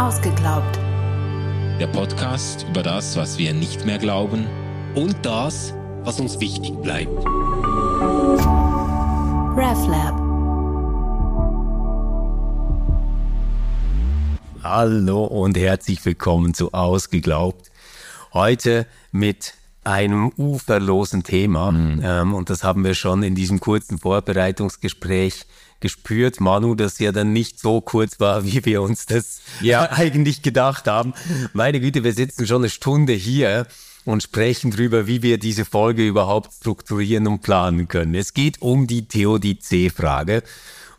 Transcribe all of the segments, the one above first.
Ausgeglaubt. Der Podcast über das, was wir nicht mehr glauben und das, was uns wichtig bleibt. RefLab. Hallo und herzlich willkommen zu Ausgeglaubt. Heute mit einem uferlosen Thema. Mhm. Ähm, und das haben wir schon in diesem kurzen Vorbereitungsgespräch gespürt, Manu, dass ja dann nicht so kurz war, wie wir uns das ja. eigentlich gedacht haben. Meine Güte, wir sitzen schon eine Stunde hier und sprechen darüber, wie wir diese Folge überhaupt strukturieren und planen können. Es geht um die Theodizee-Frage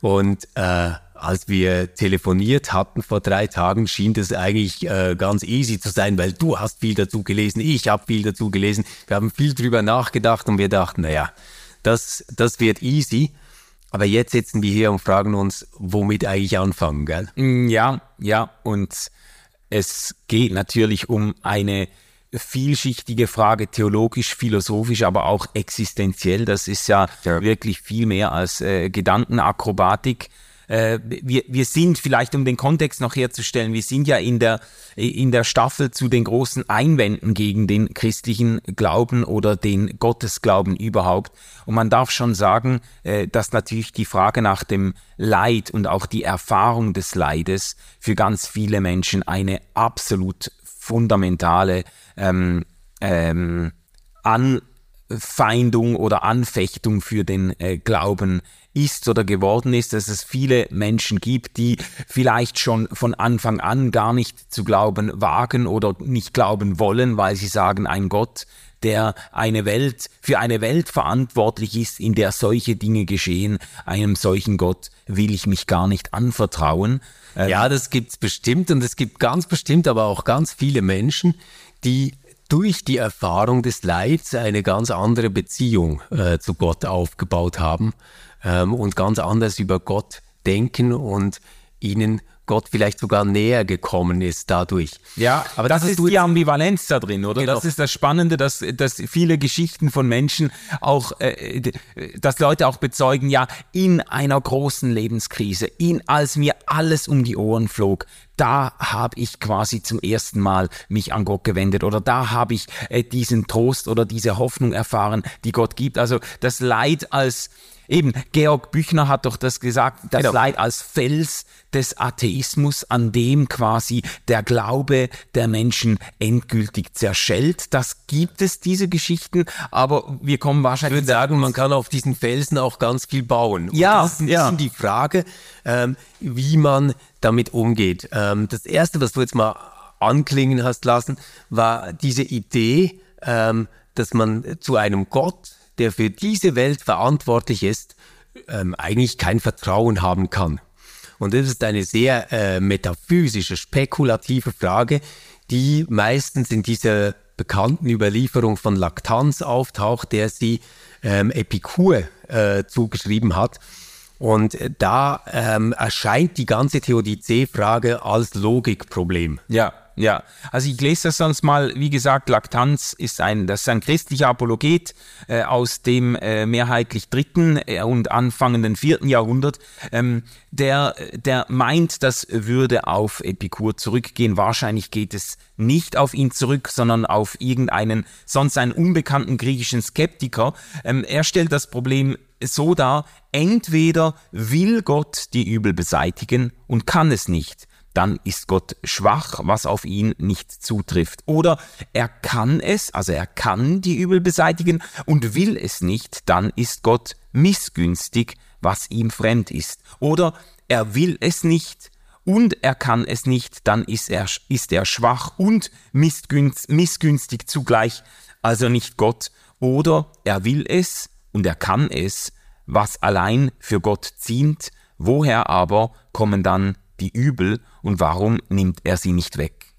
und äh, als wir telefoniert hatten vor drei Tagen, schien das eigentlich äh, ganz easy zu sein, weil du hast viel dazu gelesen, ich habe viel dazu gelesen, wir haben viel drüber nachgedacht und wir dachten, naja, das, das wird easy. Aber jetzt sitzen wir hier und fragen uns, womit eigentlich anfangen, gell? Mm, ja, ja, und es geht natürlich um eine vielschichtige Frage, theologisch, philosophisch, aber auch existenziell. Das ist ja, ja. wirklich viel mehr als äh, Gedankenakrobatik äh, wir, wir sind vielleicht, um den Kontext noch herzustellen, wir sind ja in der, in der Staffel zu den großen Einwänden gegen den christlichen Glauben oder den Gottesglauben überhaupt. Und man darf schon sagen, äh, dass natürlich die Frage nach dem Leid und auch die Erfahrung des Leides für ganz viele Menschen eine absolut fundamentale ähm, ähm, Anfeindung oder Anfechtung für den äh, Glauben ist oder geworden ist, dass es viele Menschen gibt, die vielleicht schon von Anfang an gar nicht zu glauben wagen oder nicht glauben wollen, weil sie sagen, ein Gott, der eine Welt, für eine Welt verantwortlich ist, in der solche Dinge geschehen, einem solchen Gott will ich mich gar nicht anvertrauen. Ähm, ja, das gibt's bestimmt und es gibt ganz bestimmt aber auch ganz viele Menschen, die durch die Erfahrung des Leids eine ganz andere Beziehung äh, zu Gott aufgebaut haben ähm, und ganz anders über Gott denken und ihnen Gott vielleicht sogar näher gekommen ist dadurch. Ja, aber das, das ist die Ambivalenz da drin, oder? Genau. Das ist das Spannende, dass, dass viele Geschichten von Menschen auch, äh, dass Leute auch bezeugen, ja, in einer großen Lebenskrise, in als mir alles um die Ohren flog, da habe ich quasi zum ersten Mal mich an Gott gewendet oder da habe ich äh, diesen Trost oder diese Hoffnung erfahren, die Gott gibt. Also das Leid als Eben, Georg Büchner hat doch das gesagt, das genau. Leid als Fels des Atheismus, an dem quasi der Glaube der Menschen endgültig zerschellt. Das gibt es, diese Geschichten, aber wir kommen wahrscheinlich... Ich würde sagen, man kann auf diesen Felsen auch ganz viel bauen. Und ja, das ist ein ja. bisschen die Frage, ähm, wie man damit umgeht. Ähm, das Erste, was du jetzt mal anklingen hast lassen, war diese Idee, ähm, dass man zu einem Gott der für diese Welt verantwortlich ist, ähm, eigentlich kein Vertrauen haben kann. Und das ist eine sehr äh, metaphysische, spekulative Frage, die meistens in dieser bekannten Überlieferung von Laktanz auftaucht, der sie ähm, Epikur äh, zugeschrieben hat. Und da ähm, erscheint die ganze Theodizee-Frage als Logikproblem. Ja, ja, also ich lese das sonst mal, wie gesagt, Laktanz ist ein, das ist ein christlicher Apologet äh, aus dem äh, mehrheitlich dritten äh, und anfangenden vierten Jahrhundert, ähm, der, der meint, das würde auf Epikur zurückgehen. Wahrscheinlich geht es nicht auf ihn zurück, sondern auf irgendeinen sonst einen unbekannten griechischen Skeptiker. Ähm, er stellt das Problem so dar, entweder will Gott die Übel beseitigen und kann es nicht, dann ist Gott schwach, was auf ihn nicht zutrifft. Oder er kann es, also er kann die Übel beseitigen und will es nicht, dann ist Gott missgünstig, was ihm fremd ist. Oder er will es nicht und er kann es nicht, dann ist er, ist er schwach und missgünstig zugleich, also nicht Gott. Oder er will es und er kann es, was allein für Gott ziemt, woher aber kommen dann die Übel und warum nimmt er sie nicht weg?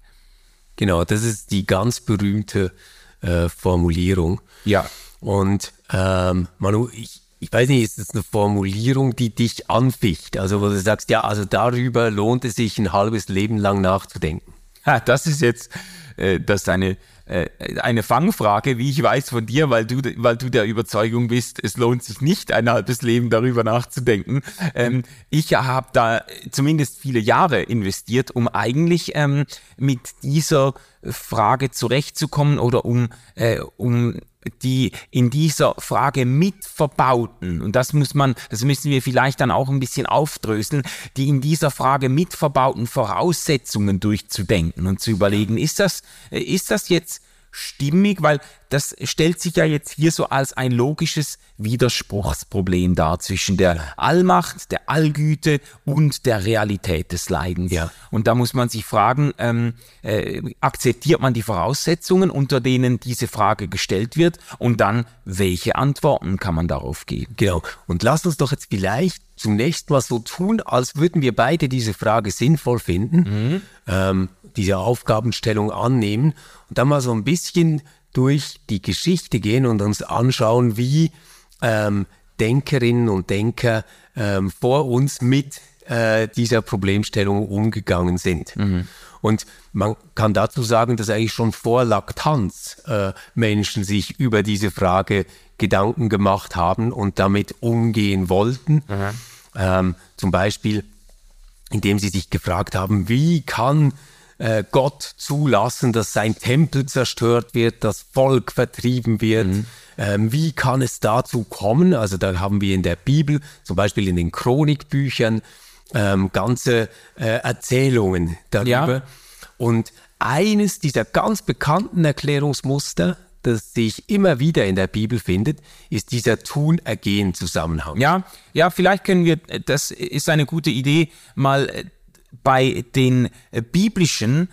Genau, das ist die ganz berühmte äh, Formulierung. Ja. Und ähm, Manu, ich, ich weiß nicht, ist das eine Formulierung, die dich anficht? Also wo du sagst, ja, also darüber lohnt es sich ein halbes Leben lang nachzudenken. Ha, das ist jetzt, äh, das ist eine eine Fangfrage, wie ich weiß von dir, weil du, weil du der Überzeugung bist, es lohnt sich nicht, ein halbes Leben darüber nachzudenken. Ähm, ich habe da zumindest viele Jahre investiert, um eigentlich ähm, mit dieser Frage zurechtzukommen oder um, äh, um die in dieser Frage mitverbauten, und das muss man, das müssen wir vielleicht dann auch ein bisschen aufdröseln, die in dieser Frage mitverbauten Voraussetzungen durchzudenken und zu überlegen, ist das, ist das jetzt stimmig, weil das stellt sich ja jetzt hier so als ein logisches Widerspruchsproblem dar zwischen der Allmacht, der Allgüte und der Realität des Leidens. Ja. Und da muss man sich fragen, ähm, äh, akzeptiert man die Voraussetzungen, unter denen diese Frage gestellt wird und dann, welche Antworten kann man darauf geben? Genau. Und lass uns doch jetzt vielleicht zunächst mal so tun, als würden wir beide diese Frage sinnvoll finden, mhm. ähm, diese Aufgabenstellung annehmen und dann mal so ein bisschen durch die Geschichte gehen und uns anschauen, wie ähm, Denkerinnen und Denker ähm, vor uns mit äh, dieser Problemstellung umgegangen sind. Mhm. Und man kann dazu sagen, dass eigentlich schon vor Laktanz äh, Menschen sich über diese Frage Gedanken gemacht haben und damit umgehen wollten. Mhm. Ähm, zum Beispiel, indem sie sich gefragt haben, wie kann äh, Gott zulassen, dass sein Tempel zerstört wird, das Volk vertrieben wird. Mhm. Ähm, wie kann es dazu kommen? Also da haben wir in der Bibel, zum Beispiel in den Chronikbüchern, ähm, ganze äh, Erzählungen darüber. Ja. Und eines dieser ganz bekannten Erklärungsmuster, das sich immer wieder in der Bibel findet, ist dieser Tun-Ergehen-Zusammenhang. Ja, ja, vielleicht können wir, das ist eine gute Idee, mal äh, bei den äh, biblischen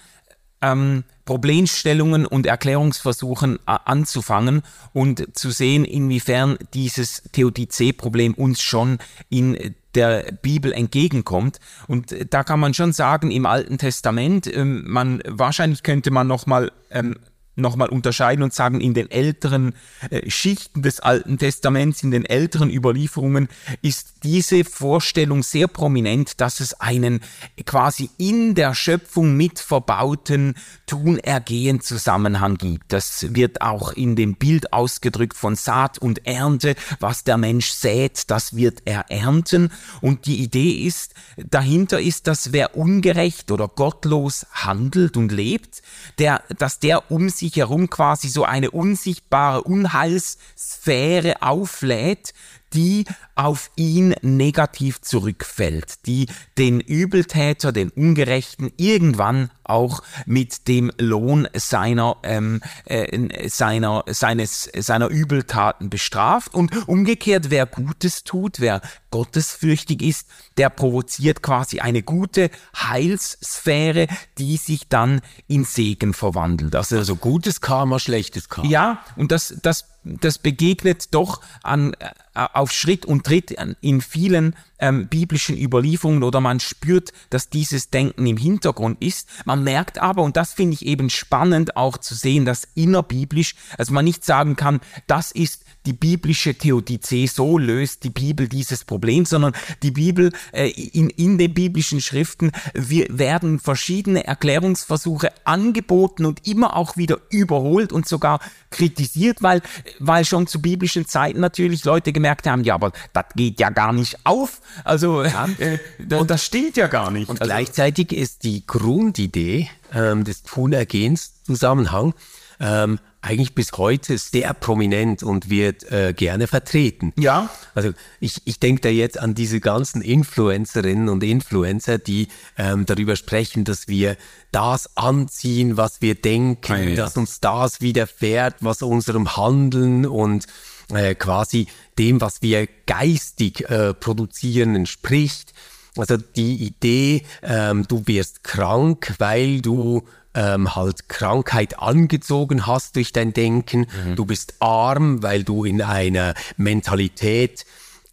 ähm, Problemstellungen und Erklärungsversuchen äh, anzufangen und zu sehen, inwiefern dieses Theodizee-Problem uns schon in der Bibel entgegenkommt. Und äh, da kann man schon sagen, im Alten Testament, ähm, man wahrscheinlich könnte man noch mal ähm, nochmal unterscheiden und sagen, in den älteren äh, Schichten des Alten Testaments, in den älteren Überlieferungen ist diese Vorstellung sehr prominent, dass es einen quasi in der Schöpfung mit verbauten Tun-Ergehen-Zusammenhang gibt. Das wird auch in dem Bild ausgedrückt von Saat und Ernte. Was der Mensch sät, das wird er ernten. Und die Idee ist, dahinter ist, dass wer ungerecht oder gottlos handelt und lebt, der, dass der um sich herum quasi so eine unsichtbare Unheilssphäre auflädt, die auf ihn negativ zurückfällt, die den Übeltäter, den Ungerechten irgendwann auch mit dem Lohn seiner, ähm, äh, seiner, seines, seiner Übeltaten bestraft und umgekehrt, wer Gutes tut, wer gottesfürchtig ist, der provoziert quasi eine gute Heilssphäre, die sich dann in Segen verwandelt. Also, also gutes Karma, schlechtes Karma. Ja, und das, das das begegnet doch an, äh, auf Schritt und Tritt in vielen ähm, biblischen Überlieferungen oder man spürt, dass dieses Denken im Hintergrund ist. Man merkt aber, und das finde ich eben spannend auch zu sehen, dass innerbiblisch, also man nicht sagen kann, das ist die biblische Theodizee, so löst die Bibel dieses Problem, sondern die Bibel, äh, in, in den biblischen Schriften wir, werden verschiedene Erklärungsversuche angeboten und immer auch wieder überholt und sogar kritisiert, weil, weil schon zu biblischen Zeiten natürlich Leute gemerkt haben, ja, aber das geht ja gar nicht auf. Also ja. äh, das, das stimmt ja gar nicht. Und also, gleichzeitig ist die Grundidee ähm, des Tunergehens Zusammenhang ähm, eigentlich bis heute sehr prominent und wird äh, gerne vertreten. Ja. Also ich, ich denke da jetzt an diese ganzen Influencerinnen und Influencer, die ähm, darüber sprechen, dass wir das anziehen, was wir denken, ah, ja, ja. dass uns das widerfährt, was unserem Handeln und äh, quasi dem, was wir geistig äh, produzieren, entspricht. Also die Idee, ähm, du wirst krank, weil du ähm, halt Krankheit angezogen hast durch dein Denken. Mhm. Du bist arm, weil du in einer Mentalität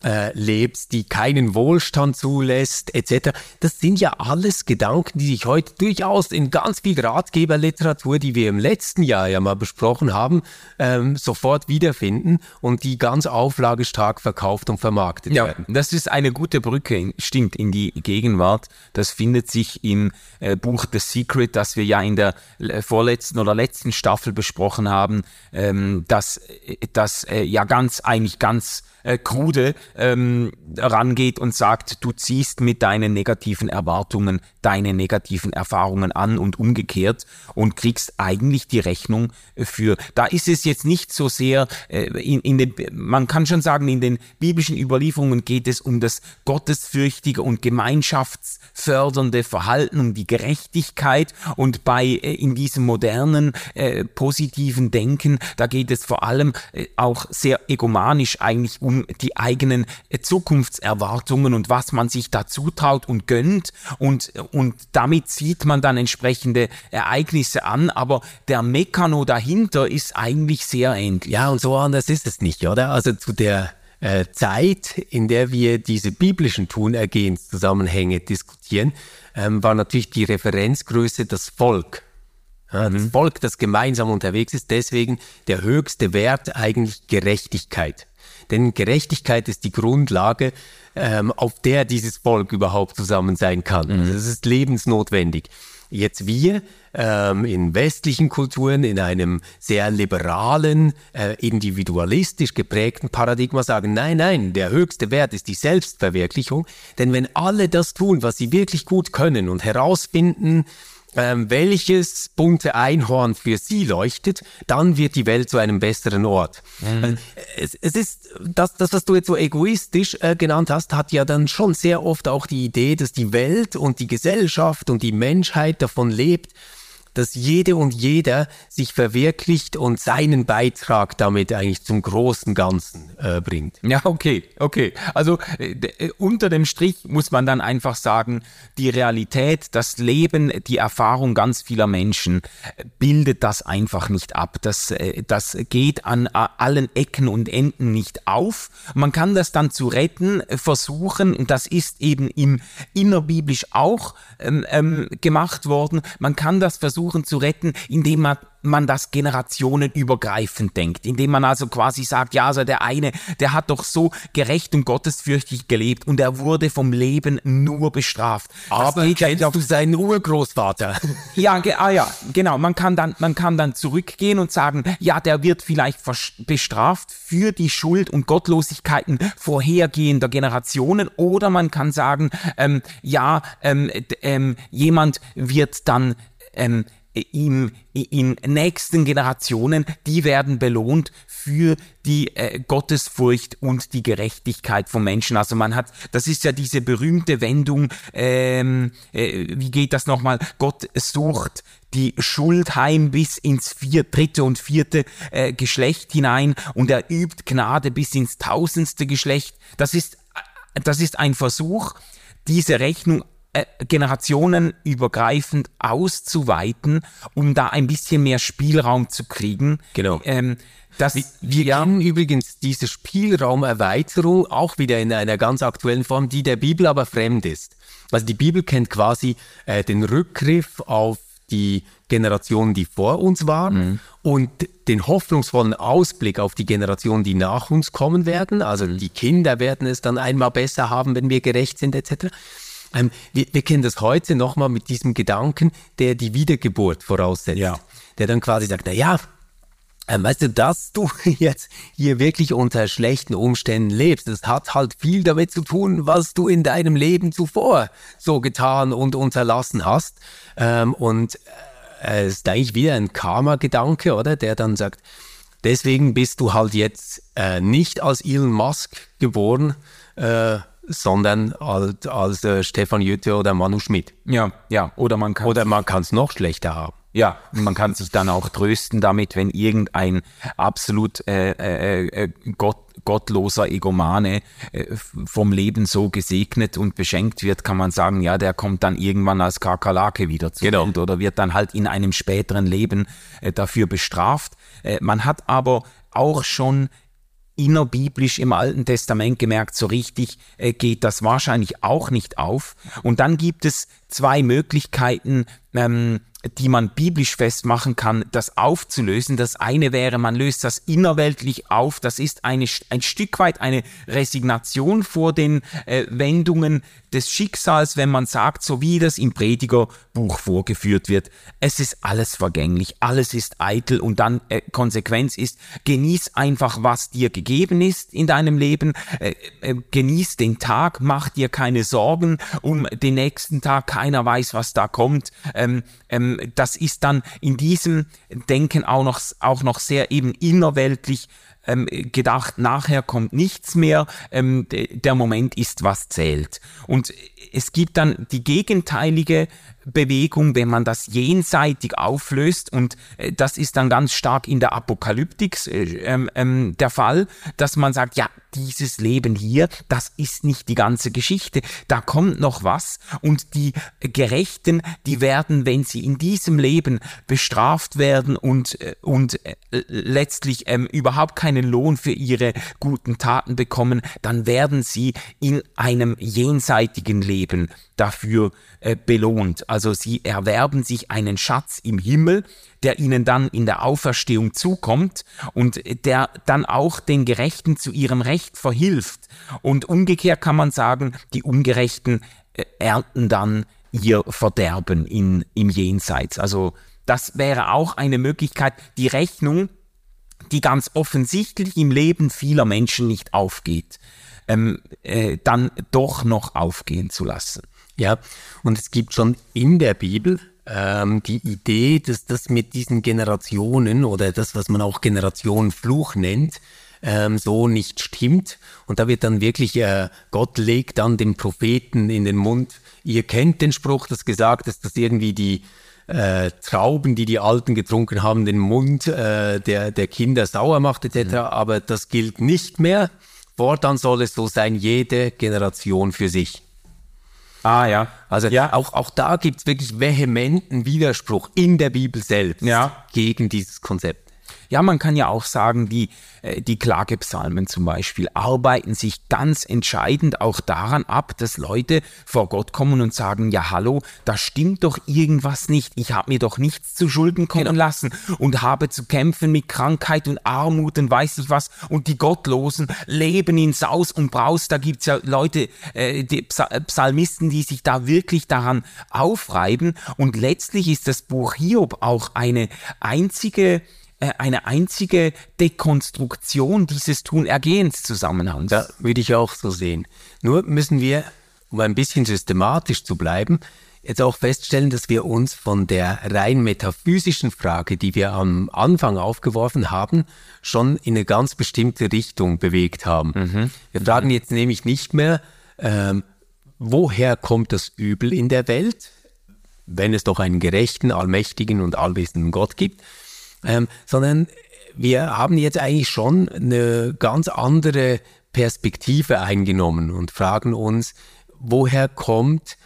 äh, lebst, die keinen Wohlstand zulässt, etc. Das sind ja alles Gedanken, die sich heute durchaus in ganz viel Ratgeberliteratur, die wir im letzten Jahr ja mal besprochen haben, ähm, sofort wiederfinden und die ganz auflagestark verkauft und vermarktet ja, werden. Das ist eine gute Brücke, stimmt, in die Gegenwart. Das findet sich im äh, Buch The Secret, das wir ja in der äh, vorletzten oder letzten Staffel besprochen haben, ähm, das, äh, das äh, ja ganz, eigentlich ganz äh, krude ähm, rangeht und sagt, du ziehst mit deinen negativen Erwartungen deine negativen Erfahrungen an und umgekehrt und kriegst eigentlich die Rechnung für. Da ist es jetzt nicht so sehr äh, in, in den, man kann schon sagen, in den biblischen Überlieferungen geht es um das gottesfürchtige und gemeinschaftsfördernde Verhalten, um die Gerechtigkeit und bei äh, in diesem modernen äh, positiven Denken, da geht es vor allem äh, auch sehr egomanisch eigentlich um die eigenen Zukunftserwartungen und was man sich da zutraut und gönnt und, und damit zieht man dann entsprechende Ereignisse an, aber der Mekano dahinter ist eigentlich sehr ähnlich. Ja, und so anders ist es nicht, oder? Also zu der äh, Zeit, in der wir diese biblischen Tunergehenszusammenhänge diskutieren, ähm, war natürlich die Referenzgröße das Volk. Ja, das mhm. Volk, das gemeinsam unterwegs ist, deswegen der höchste Wert eigentlich Gerechtigkeit. Denn Gerechtigkeit ist die Grundlage, ähm, auf der dieses Volk überhaupt zusammen sein kann. Mhm. Also es ist lebensnotwendig. Jetzt wir ähm, in westlichen Kulturen, in einem sehr liberalen, äh, individualistisch geprägten Paradigma sagen, nein, nein, der höchste Wert ist die Selbstverwirklichung. Denn wenn alle das tun, was sie wirklich gut können und herausfinden, ähm, welches bunte Einhorn für sie leuchtet, dann wird die Welt zu einem besseren Ort. Mhm. Äh, es, es, ist, das, das, was du jetzt so egoistisch äh, genannt hast, hat ja dann schon sehr oft auch die Idee, dass die Welt und die Gesellschaft und die Menschheit davon lebt, dass jede und jeder sich verwirklicht und seinen Beitrag damit eigentlich zum großen Ganzen äh, bringt. Ja, okay, okay. Also äh, äh, unter dem Strich muss man dann einfach sagen, die Realität, das Leben, die Erfahrung ganz vieler Menschen äh, bildet das einfach nicht ab. Das, äh, das geht an allen Ecken und Enden nicht auf. Man kann das dann zu retten versuchen und das ist eben im innerbiblisch auch ähm, ähm, gemacht worden. Man kann das versuchen versuchen zu retten, indem man man das generationenübergreifend denkt, indem man also quasi sagt, ja, also der eine, der hat doch so gerecht und gottesfürchtig gelebt und er wurde vom Leben nur bestraft. Aber kennst ja du seinen Urgroßvater? Ja, ah ja, genau. Man kann dann, man kann dann zurückgehen und sagen, ja, der wird vielleicht bestraft für die Schuld und Gottlosigkeiten vorhergehender Generationen oder man kann sagen, ähm, ja, ähm, ähm, jemand wird dann ähm, im, in nächsten Generationen, die werden belohnt für die äh, Gottesfurcht und die Gerechtigkeit von Menschen. Also man hat, das ist ja diese berühmte Wendung, ähm, äh, wie geht das nochmal? Gott sucht die Schuld heim bis ins vier, dritte und vierte äh, Geschlecht hinein und er übt Gnade bis ins tausendste Geschlecht. Das ist, das ist ein Versuch, diese Rechnung äh, generationenübergreifend auszuweiten, um da ein bisschen mehr Spielraum zu kriegen. Genau. Ähm, das, wir, wir ja. kennen übrigens diese Spielraumerweiterung auch wieder in einer ganz aktuellen Form, die der Bibel aber fremd ist. Also die Bibel kennt quasi äh, den Rückgriff auf die Generationen, die vor uns waren mhm. und den hoffnungsvollen Ausblick auf die Generationen, die nach uns kommen werden. Also mhm. die Kinder werden es dann einmal besser haben, wenn wir gerecht sind etc. Ähm, wir, wir, kennen das heute nochmal mit diesem Gedanken, der die Wiedergeburt voraussetzt. Ja. Der dann quasi sagt, na ja, ähm, weißt du, dass du jetzt hier wirklich unter schlechten Umständen lebst, das hat halt viel damit zu tun, was du in deinem Leben zuvor so getan und unterlassen hast. Ähm, und äh, es ist eigentlich wieder ein Karma-Gedanke, oder? Der dann sagt, deswegen bist du halt jetzt äh, nicht als Elon Musk geboren, äh, sondern als, als äh, Stefan Jütte oder Manu Schmidt. Ja, ja. Oder man kann oder man kann es noch schlechter haben. Ja, man kann sich dann auch trösten damit, wenn irgendein absolut äh, äh, äh, Gott, gottloser Egomane äh, vom Leben so gesegnet und beschenkt wird, kann man sagen, ja, der kommt dann irgendwann als Kakerlake wieder zu genau. Welt oder wird dann halt in einem späteren Leben äh, dafür bestraft. Äh, man hat aber auch schon innerbiblisch im Alten Testament gemerkt, so richtig äh, geht das wahrscheinlich auch nicht auf. Und dann gibt es zwei Möglichkeiten, ähm, die man biblisch festmachen kann, das aufzulösen. Das eine wäre, man löst das innerweltlich auf. Das ist eine, ein Stück weit eine Resignation vor den äh, Wendungen des Schicksals, wenn man sagt, so wie das im Predigerbuch vorgeführt wird, es ist alles vergänglich, alles ist eitel und dann äh, Konsequenz ist, genieß einfach, was dir gegeben ist in deinem Leben, äh, äh, genieß den Tag, mach dir keine Sorgen um den nächsten Tag, keiner weiß, was da kommt. Ähm, ähm, das ist dann in diesem Denken auch noch, auch noch sehr eben innerweltlich ähm, gedacht, nachher kommt nichts mehr, ähm, der Moment ist, was zählt. Und es gibt dann die gegenteilige Bewegung, wenn man das jenseitig auflöst und äh, das ist dann ganz stark in der Apokalyptik äh, ähm, ähm, der Fall, dass man sagt, ja, dieses Leben hier, das ist nicht die ganze Geschichte, da kommt noch was und die Gerechten, die werden, wenn sie in diesem Leben bestraft werden und, äh, und äh, letztlich ähm, überhaupt keinen Lohn für ihre guten Taten bekommen, dann werden sie in einem jenseitigen Leben dafür äh, belohnt. Also sie erwerben sich einen Schatz im Himmel, der ihnen dann in der Auferstehung zukommt und der dann auch den Gerechten zu ihrem Recht verhilft. Und umgekehrt kann man sagen, die Ungerechten äh, ernten dann ihr Verderben in, im Jenseits. Also das wäre auch eine Möglichkeit, die Rechnung, die ganz offensichtlich im Leben vieler Menschen nicht aufgeht, ähm, äh, dann doch noch aufgehen zu lassen. Ja, und es gibt schon in der Bibel ähm, die Idee, dass das mit diesen Generationen oder das, was man auch Generationenfluch nennt, ähm, so nicht stimmt. Und da wird dann wirklich, äh, Gott legt dann dem Propheten in den Mund, ihr kennt den Spruch, das gesagt ist, dass irgendwie die äh, Trauben, die die Alten getrunken haben, den Mund äh, der, der Kinder sauer macht etc. Mhm. Aber das gilt nicht mehr. Fortan soll es so sein, jede Generation für sich. Ah ja. Also ja. Auch, auch da gibt es wirklich vehementen Widerspruch in der Bibel selbst ja. gegen dieses Konzept. Ja, man kann ja auch sagen, die, äh, die Klagepsalmen zum Beispiel arbeiten sich ganz entscheidend auch daran ab, dass Leute vor Gott kommen und sagen, ja hallo, da stimmt doch irgendwas nicht, ich habe mir doch nichts zu Schulden kommen genau. lassen und habe zu kämpfen mit Krankheit und Armut und weiß ich was. Und die Gottlosen leben in Saus und Braus, da gibt's ja Leute, äh, die Psalmisten, die sich da wirklich daran aufreiben. Und letztlich ist das Buch Hiob auch eine einzige äh, eine einzige Dekonstruktion dieses Tun-Ergehens-Zusammenhangs. Da würde ich auch so sehen. Nur müssen wir, um ein bisschen systematisch zu bleiben, jetzt auch feststellen, dass wir uns von der rein metaphysischen Frage, die wir am Anfang aufgeworfen haben, schon in eine ganz bestimmte Richtung bewegt haben. Mhm. Wir fragen jetzt nämlich nicht mehr, ähm, woher kommt das Übel in der Welt, wenn es doch einen gerechten, allmächtigen und allwissenden Gott gibt, ähm, sondern wir haben jetzt eigentlich schon eine ganz andere Perspektive eingenommen und fragen uns, woher kommt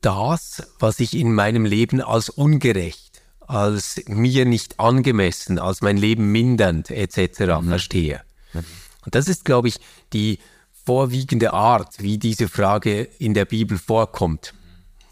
das, was ich in meinem Leben als ungerecht, als mir nicht angemessen, als mein Leben mindernd etc. Mhm. verstehe. Mhm. Und das ist, glaube ich, die vorwiegende Art, wie diese Frage in der Bibel vorkommt.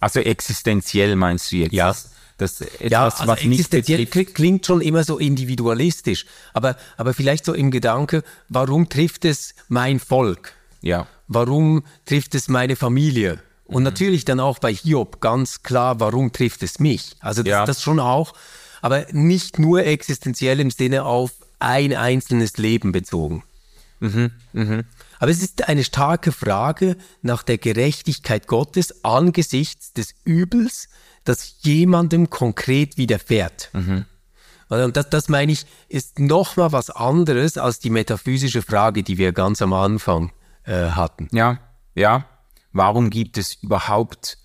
Also existenziell meinst du jetzt? Ja. Das etwas, ja, also was nicht betrifft. klingt schon immer so individualistisch, aber, aber vielleicht so im Gedanke, warum trifft es mein Volk? Ja. Warum trifft es meine Familie? Und mhm. natürlich dann auch bei Hiob ganz klar, warum trifft es mich? Also das, ja. das schon auch, aber nicht nur existenziell im Sinne auf ein einzelnes Leben bezogen. Mhm. Mhm. Aber es ist eine starke Frage nach der Gerechtigkeit Gottes angesichts des Übels, das jemandem konkret widerfährt. Mhm. Und das, das meine ich, ist nochmal was anderes als die metaphysische Frage, die wir ganz am Anfang äh, hatten. Ja, ja. Warum gibt es überhaupt,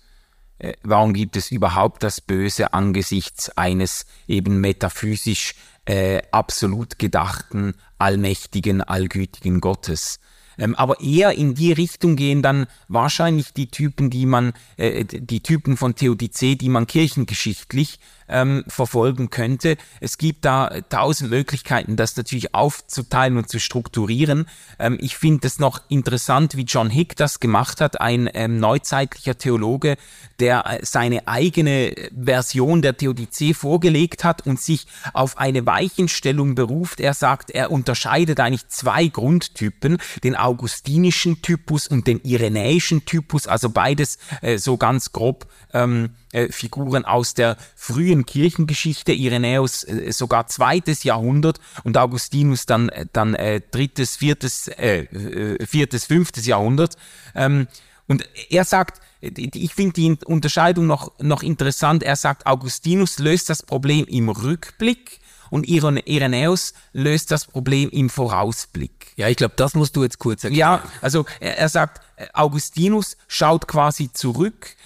äh, warum gibt es überhaupt das Böse angesichts eines eben metaphysisch äh, absolut gedachten, allmächtigen, allgütigen Gottes? Ähm, aber eher in die Richtung gehen dann wahrscheinlich die Typen, die man, äh, die Typen von Theodizee, die man kirchengeschichtlich ähm, verfolgen könnte. Es gibt da tausend Möglichkeiten, das natürlich aufzuteilen und zu strukturieren. Ähm, ich finde es noch interessant, wie John Hick das gemacht hat, ein ähm, neuzeitlicher Theologe, der äh, seine eigene Version der Theodizee vorgelegt hat und sich auf eine Weichenstellung beruft. Er sagt, er unterscheidet eigentlich zwei Grundtypen, den augustinischen Typus und den irenäischen Typus, also beides äh, so ganz grob ähm, äh, Figuren aus der frühen Kirchengeschichte, Irenäus äh, sogar zweites Jahrhundert und Augustinus dann, äh, dann äh, drittes, viertes, äh, äh, viertes, fünftes Jahrhundert. Ähm, und er sagt, ich finde die Unterscheidung noch, noch interessant, er sagt, Augustinus löst das Problem im Rückblick und Irenäus löst das Problem im Vorausblick. Ja, ich glaube, das musst du jetzt kurz erklären. Ja, also er, er sagt, Augustinus schaut quasi zurück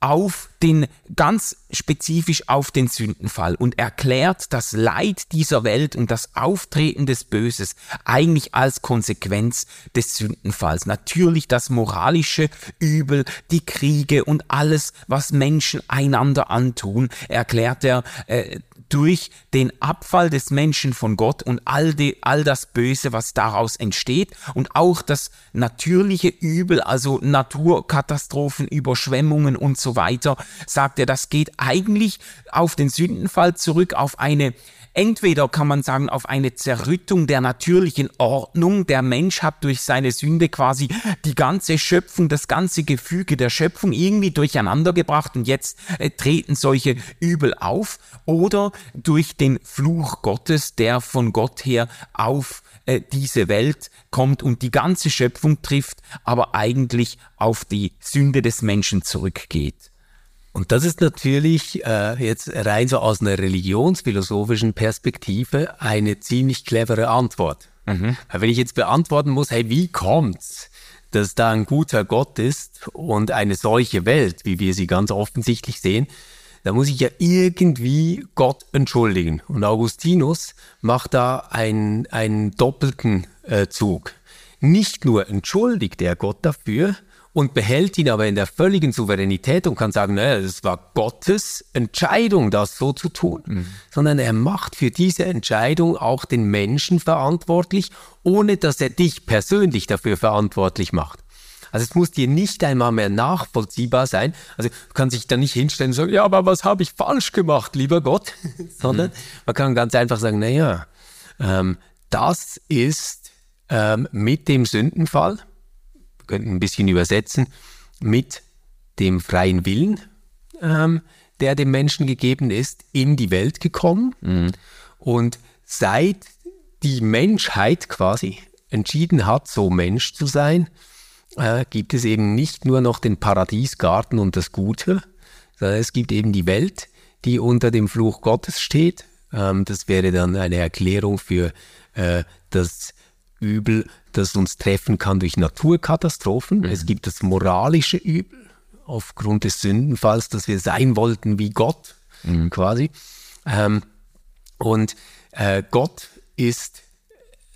auf den, ganz spezifisch auf den Sündenfall und erklärt das Leid dieser Welt und das Auftreten des Böses eigentlich als Konsequenz des Sündenfalls. Natürlich das moralische Übel, die Kriege und alles, was Menschen einander antun, erklärt er äh, durch den Abfall des Menschen von Gott und all, die, all das Böse, was daraus entsteht und auch das natürliche Übel, also Naturkatastrophen, Überschwemmungen und so weiter, sagt er, das geht eigentlich auf den Sündenfall zurück, auf eine Entweder kann man sagen, auf eine Zerrüttung der natürlichen Ordnung. Der Mensch hat durch seine Sünde quasi die ganze Schöpfung, das ganze Gefüge der Schöpfung irgendwie durcheinander gebracht und jetzt äh, treten solche Übel auf. Oder durch den Fluch Gottes, der von Gott her auf äh, diese Welt kommt und die ganze Schöpfung trifft, aber eigentlich auf die Sünde des Menschen zurückgeht. Und das ist natürlich äh, jetzt rein so aus einer religionsphilosophischen Perspektive eine ziemlich clevere Antwort. Mhm. Wenn ich jetzt beantworten muss, hey, wie kommt's, dass da ein guter Gott ist und eine solche Welt, wie wir sie ganz offensichtlich sehen, da muss ich ja irgendwie Gott entschuldigen. Und Augustinus macht da einen, einen doppelten äh, Zug. Nicht nur entschuldigt er Gott dafür, und behält ihn aber in der völligen Souveränität und kann sagen, naja, es war Gottes Entscheidung, das so zu tun, mhm. sondern er macht für diese Entscheidung auch den Menschen verantwortlich, ohne dass er dich persönlich dafür verantwortlich macht. Also es muss dir nicht einmal mehr nachvollziehbar sein. Also du kannst dich da nicht hinstellen und sagen, ja, aber was habe ich falsch gemacht, lieber Gott? sondern mhm. man kann ganz einfach sagen, naja, ähm, das ist ähm, mit dem Sündenfall, könnten ein bisschen übersetzen, mit dem freien Willen, ähm, der dem Menschen gegeben ist, in die Welt gekommen. Mhm. Und seit die Menschheit quasi entschieden hat, so Mensch zu sein, äh, gibt es eben nicht nur noch den Paradiesgarten und das Gute, sondern es gibt eben die Welt, die unter dem Fluch Gottes steht. Ähm, das wäre dann eine Erklärung für äh, das Übel, das uns treffen kann durch Naturkatastrophen. Mhm. Es gibt das moralische Übel aufgrund des Sündenfalls, dass wir sein wollten wie Gott, mhm. quasi. Ähm, und äh, Gott ist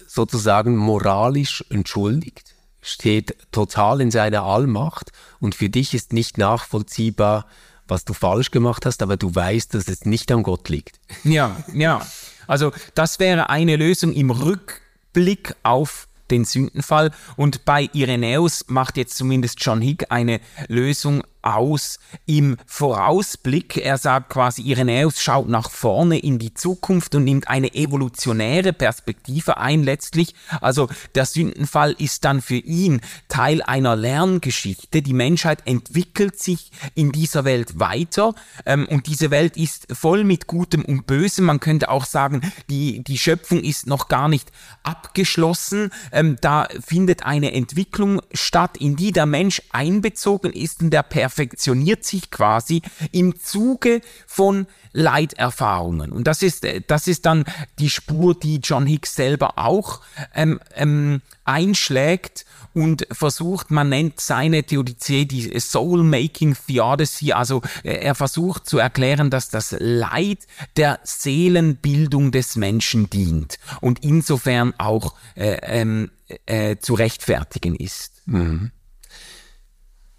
sozusagen moralisch entschuldigt, steht total in seiner Allmacht und für dich ist nicht nachvollziehbar, was du falsch gemacht hast, aber du weißt, dass es nicht an Gott liegt. Ja, ja. Also das wäre eine Lösung im Rückblick auf den Sündenfall. Und bei Irenäus macht jetzt zumindest John Hick eine Lösung aus im Vorausblick. Er sagt quasi, Irenäus schaut nach vorne in die Zukunft und nimmt eine evolutionäre Perspektive ein letztlich. Also der Sündenfall ist dann für ihn Teil einer Lerngeschichte. Die Menschheit entwickelt sich in dieser Welt weiter ähm, und diese Welt ist voll mit Gutem und Bösem. Man könnte auch sagen, die, die Schöpfung ist noch gar nicht abgeschlossen. Ähm, da findet eine Entwicklung statt, in die der Mensch einbezogen ist und der per perfektioniert sich quasi im Zuge von Leiterfahrungen. Und das ist, das ist dann die Spur, die John Hicks selber auch ähm, ähm, einschlägt und versucht, man nennt seine Theodizee die Soul-Making Theodicy, also äh, er versucht zu erklären, dass das Leid der Seelenbildung des Menschen dient und insofern auch äh, ähm, äh, zu rechtfertigen ist. Mhm.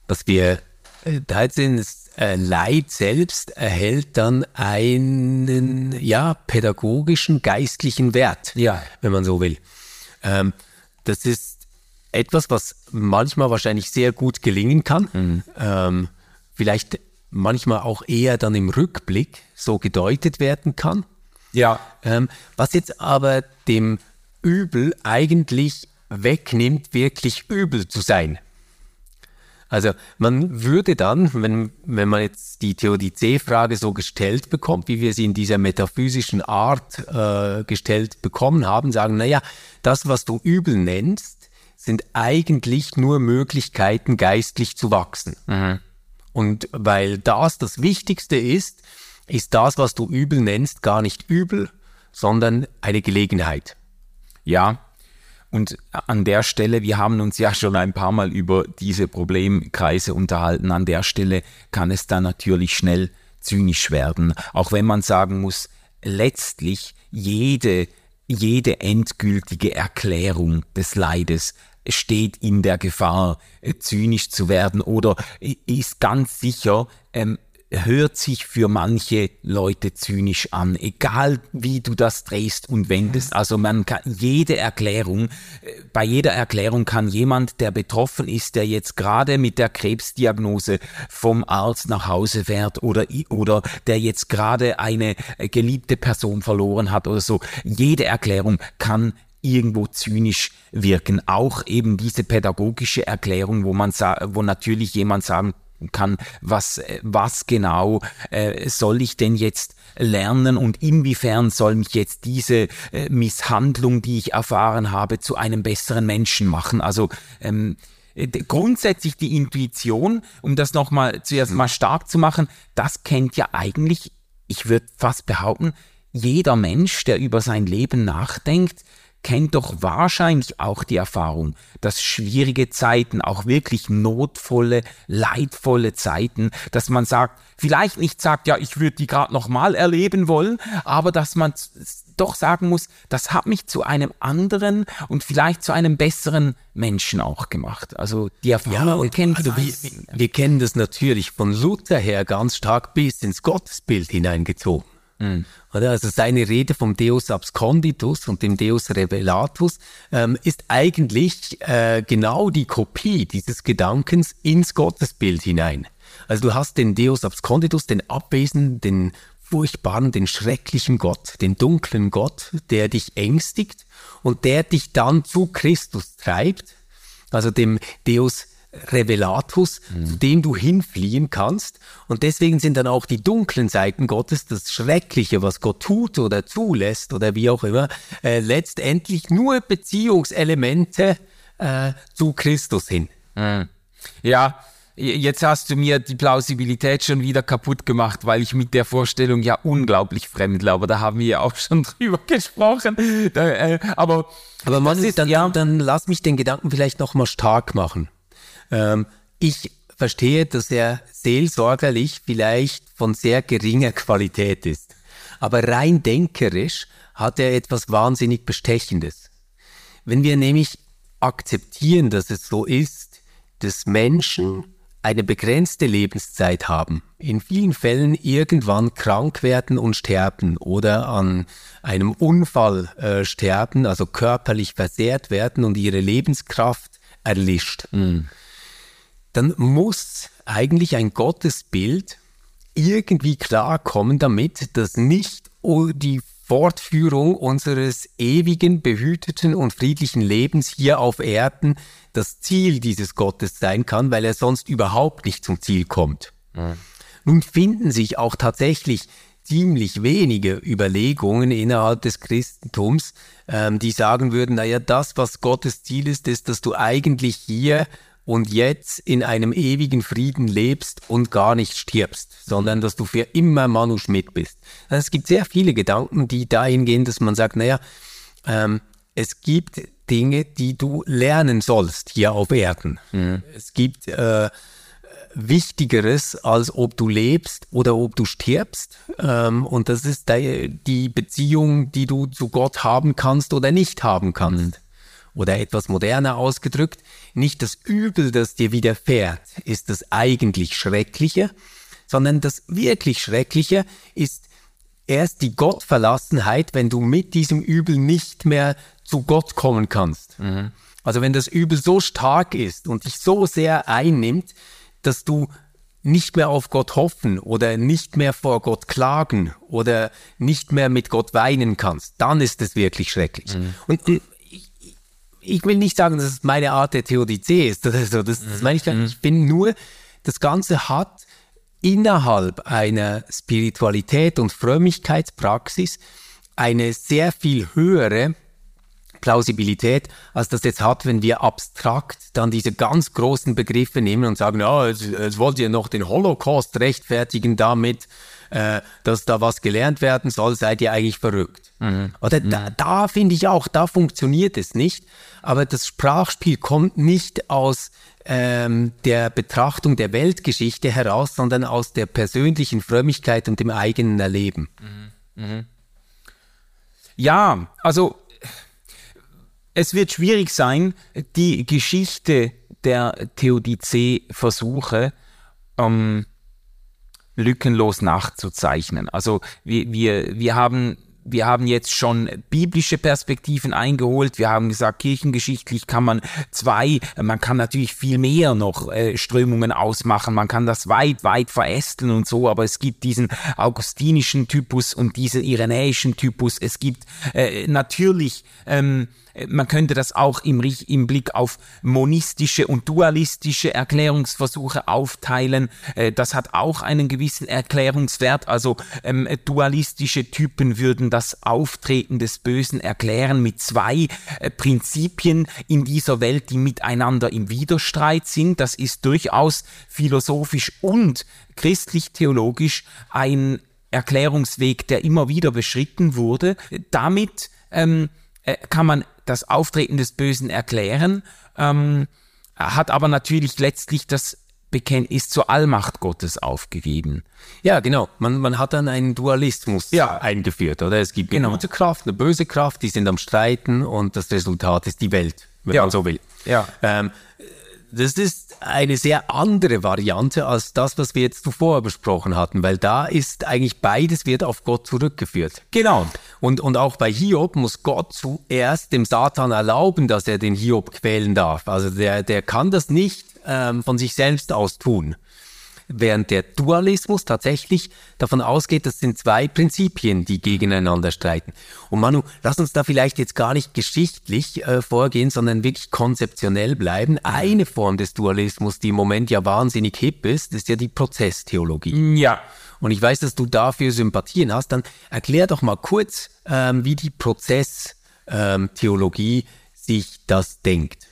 Was wir 13. Äh, Leid selbst erhält dann einen ja, pädagogischen, geistlichen Wert, ja. wenn man so will. Ähm, das ist etwas, was manchmal wahrscheinlich sehr gut gelingen kann. Mhm. Ähm, vielleicht manchmal auch eher dann im Rückblick so gedeutet werden kann. Ja. Ähm, was jetzt aber dem Übel eigentlich wegnimmt, wirklich übel zu sein. Also man würde dann, wenn, wenn man jetzt die Theodizee-Frage so gestellt bekommt, wie wir sie in dieser metaphysischen Art äh, gestellt bekommen haben, sagen, naja, das, was du übel nennst, sind eigentlich nur Möglichkeiten, geistlich zu wachsen. Mhm. Und weil das das Wichtigste ist, ist das, was du übel nennst, gar nicht übel, sondern eine Gelegenheit. Ja, und an der Stelle, wir haben uns ja schon ein paar Mal über diese Problemkreise unterhalten, an der Stelle kann es dann natürlich schnell zynisch werden, auch wenn man sagen muss, letztlich jede, jede endgültige Erklärung des Leides steht in der Gefahr, zynisch zu werden oder ist ganz sicher ähm, hört sich für manche Leute zynisch an, egal wie du das drehst und wendest. Also man kann jede Erklärung, äh, bei jeder Erklärung kann jemand, der betroffen ist, der jetzt gerade mit der Krebsdiagnose vom Arzt nach Hause fährt oder, oder der jetzt gerade eine äh, geliebte Person verloren hat oder so, jede Erklärung kann irgendwo zynisch wirken. Auch eben diese pädagogische Erklärung, wo man wo natürlich jemand sagen kann, was, äh, was genau äh, soll ich denn jetzt lernen und inwiefern soll mich jetzt diese äh, Misshandlung, die ich erfahren habe, zu einem besseren Menschen machen. Also ähm, äh, grundsätzlich die Intuition, um das nochmal zuerst mal stark zu machen, das kennt ja eigentlich, ich würde fast behaupten, jeder Mensch, der über sein Leben nachdenkt, kennt doch wahrscheinlich auch die Erfahrung, dass schwierige Zeiten, auch wirklich notvolle, leidvolle Zeiten, dass man sagt, vielleicht nicht sagt, ja, ich würde die gerade nochmal erleben wollen, aber dass man doch sagen muss, das hat mich zu einem anderen und vielleicht zu einem besseren Menschen auch gemacht. Also die Erfahrung ja, kennt also wir, wir kennen das natürlich von Luther her ganz stark bis ins Gottesbild hineingezogen. Mhm. Also seine Rede vom Deus absconditus und dem Deus revelatus ähm, ist eigentlich äh, genau die Kopie dieses Gedankens ins Gottesbild hinein. Also du hast den Deus absconditus, den abwesenden, den furchtbaren, den schrecklichen Gott, den dunklen Gott, der dich ängstigt und der dich dann zu Christus treibt, also dem Deus Revelatus, mhm. zu dem du hinfliehen kannst. Und deswegen sind dann auch die dunklen Seiten Gottes, das Schreckliche, was Gott tut oder zulässt oder wie auch immer, äh, letztendlich nur Beziehungselemente äh, zu Christus hin. Mhm. Ja, Jetzt hast du mir die Plausibilität schon wieder kaputt gemacht, weil ich mit der Vorstellung ja unglaublich fremdle, aber da haben wir ja auch schon drüber gesprochen. Da, äh, aber aber man, ist, dann, ja, dann lass mich den Gedanken vielleicht nochmal stark machen. Ähm, ich verstehe, dass er seelsorgerlich vielleicht von sehr geringer Qualität ist. Aber rein denkerisch hat er etwas wahnsinnig Bestechendes. Wenn wir nämlich akzeptieren, dass es so ist, dass Menschen eine begrenzte Lebenszeit haben, in vielen Fällen irgendwann krank werden und sterben oder an einem Unfall äh, sterben, also körperlich versehrt werden und ihre Lebenskraft erlischt. Mm dann muss eigentlich ein Gottesbild irgendwie klarkommen damit, dass nicht die Fortführung unseres ewigen, behüteten und friedlichen Lebens hier auf Erden das Ziel dieses Gottes sein kann, weil er sonst überhaupt nicht zum Ziel kommt. Mhm. Nun finden sich auch tatsächlich ziemlich wenige Überlegungen innerhalb des Christentums, ähm, die sagen würden, naja, das, was Gottes Ziel ist, ist, dass du eigentlich hier und jetzt in einem ewigen Frieden lebst und gar nicht stirbst, sondern dass du für immer Manu Schmidt bist. Also es gibt sehr viele Gedanken, die dahin gehen, dass man sagt, naja, ähm, es gibt Dinge, die du lernen sollst hier auf Erden. Mhm. Es gibt äh, Wichtigeres, als ob du lebst oder ob du stirbst. Ähm, und das ist die Beziehung, die du zu Gott haben kannst oder nicht haben kannst. Mhm. Oder etwas moderner ausgedrückt, nicht das Übel, das dir widerfährt, ist das eigentlich Schreckliche, sondern das wirklich Schreckliche ist erst die Gottverlassenheit, wenn du mit diesem Übel nicht mehr zu Gott kommen kannst. Mhm. Also wenn das Übel so stark ist und dich so sehr einnimmt, dass du nicht mehr auf Gott hoffen oder nicht mehr vor Gott klagen oder nicht mehr mit Gott weinen kannst, dann ist es wirklich schrecklich. Mhm. Und ich, ich, will nicht sagen, dass es meine Art der Theodizee ist oder so, das, das meine ich gar nicht. Mhm. Ich bin nur, das Ganze hat innerhalb einer Spiritualität und Frömmigkeitspraxis eine sehr viel höhere Plausibilität, als das jetzt hat, wenn wir abstrakt dann diese ganz großen Begriffe nehmen und sagen, ja, jetzt, jetzt wollt ihr noch den Holocaust rechtfertigen damit, äh, dass da was gelernt werden soll, seid ihr eigentlich verrückt. Mhm. Oder mhm. da, da finde ich auch, da funktioniert es nicht, aber das Sprachspiel kommt nicht aus ähm, der Betrachtung der Weltgeschichte heraus, sondern aus der persönlichen Frömmigkeit und dem eigenen Erleben. Mhm. mhm. Ja, also es wird schwierig sein, die Geschichte der Theodizee-Versuche ähm, lückenlos nachzuzeichnen. Also wir, wir, wir haben wir haben jetzt schon biblische Perspektiven eingeholt. Wir haben gesagt, kirchengeschichtlich kann man zwei, man kann natürlich viel mehr noch äh, Strömungen ausmachen. Man kann das weit, weit verästeln und so, aber es gibt diesen augustinischen Typus und diesen irenäischen Typus. Es gibt äh, natürlich ähm, man könnte das auch im, im, Blick auf monistische und dualistische Erklärungsversuche aufteilen. Äh, das hat auch einen gewissen Erklärungswert. Also ähm, dualistische Typen würden das Auftreten des Bösen erklären mit zwei äh, Prinzipien in dieser Welt, die miteinander im Widerstreit sind. Das ist durchaus philosophisch und christlich-theologisch ein Erklärungsweg, der immer wieder beschritten wurde. Damit ähm, äh, kann man das Auftreten des Bösen erklären, ähm, hat aber natürlich letztlich das Bekenntnis zur Allmacht Gottes aufgegeben. Ja, genau. Man, man hat dann einen Dualismus ja. eingeführt, oder? Es gibt eine genau. gute Kraft, eine böse Kraft, die sind am Streiten und das Resultat ist die Welt, wenn ja. man so will. Ja. Ähm, das ist eine sehr andere Variante als das, was wir jetzt zuvor besprochen hatten, weil da ist eigentlich beides wird auf Gott zurückgeführt. Genau. Und, und auch bei Hiob muss Gott zuerst dem Satan erlauben, dass er den Hiob quälen darf. Also der, der kann das nicht ähm, von sich selbst aus tun während der Dualismus tatsächlich davon ausgeht, das sind zwei Prinzipien, die gegeneinander streiten. Und Manu, lass uns da vielleicht jetzt gar nicht geschichtlich äh, vorgehen, sondern wirklich konzeptionell bleiben. Eine Form des Dualismus, die im Moment ja wahnsinnig hip ist, ist ja die Prozesstheologie. Ja. Und ich weiß, dass du dafür Sympathien hast. Dann erklär doch mal kurz, ähm, wie die Prozesstheologie ähm, sich das denkt.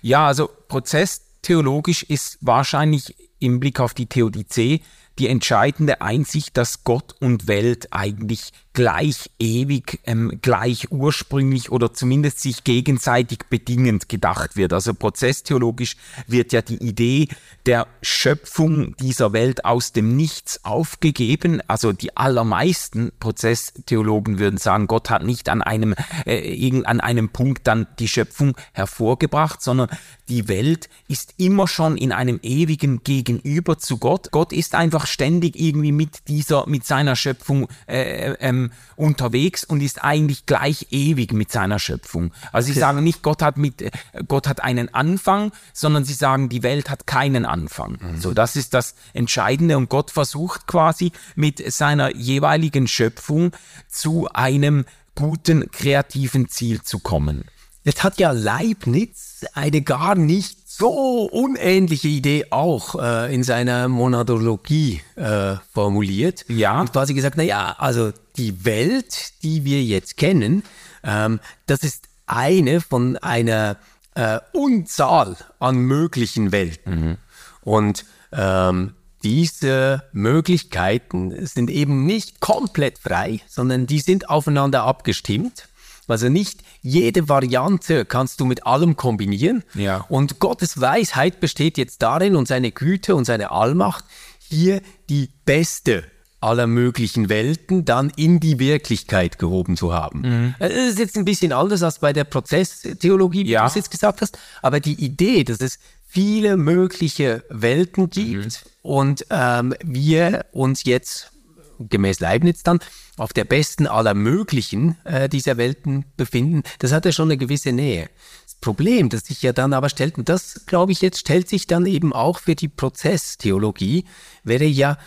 Ja, also prozesstheologisch ist wahrscheinlich im Blick auf die Theodizee die entscheidende Einsicht, dass Gott und Welt eigentlich gleich ewig, ähm, gleich ursprünglich oder zumindest sich gegenseitig bedingend gedacht wird. Also prozesstheologisch wird ja die Idee der Schöpfung dieser Welt aus dem Nichts aufgegeben. Also die allermeisten Prozesstheologen würden sagen, Gott hat nicht an einem, äh, an einem Punkt dann die Schöpfung hervorgebracht, sondern die Welt ist immer schon in einem ewigen Gegenüber zu Gott. Gott ist einfach ständig irgendwie mit dieser, mit seiner Schöpfung äh, ähm, unterwegs und ist eigentlich gleich ewig mit seiner Schöpfung. Also sie sagen nicht, Gott hat mit, Gott hat einen Anfang, sondern sie sagen, die Welt hat keinen Anfang. Mhm. So, das ist das Entscheidende und Gott versucht quasi mit seiner jeweiligen Schöpfung zu einem guten kreativen Ziel zu kommen. Jetzt hat ja Leibniz eine gar nicht so unähnliche Idee auch äh, in seiner Monadologie äh, formuliert. Ja. Und quasi gesagt, na ja, also die Welt, die wir jetzt kennen, ähm, das ist eine von einer äh, Unzahl an möglichen Welten. Mhm. Und ähm, diese Möglichkeiten sind eben nicht komplett frei, sondern die sind aufeinander abgestimmt. Also nicht jede Variante kannst du mit allem kombinieren. Ja. Und Gottes Weisheit besteht jetzt darin und seine Güte und seine Allmacht, hier die beste aller möglichen Welten dann in die Wirklichkeit gehoben zu haben. Mhm. Das ist jetzt ein bisschen anders als bei der Prozesstheologie, wie ja. du es jetzt gesagt hast, aber die Idee, dass es viele mögliche Welten gibt mhm. und ähm, wir uns jetzt gemäß Leibniz dann auf der besten aller möglichen äh, dieser Welten befinden, das hat ja schon eine gewisse Nähe. Das Problem, das sich ja dann aber stellt, und das glaube ich jetzt stellt sich dann eben auch für die Prozesstheologie, wäre ja,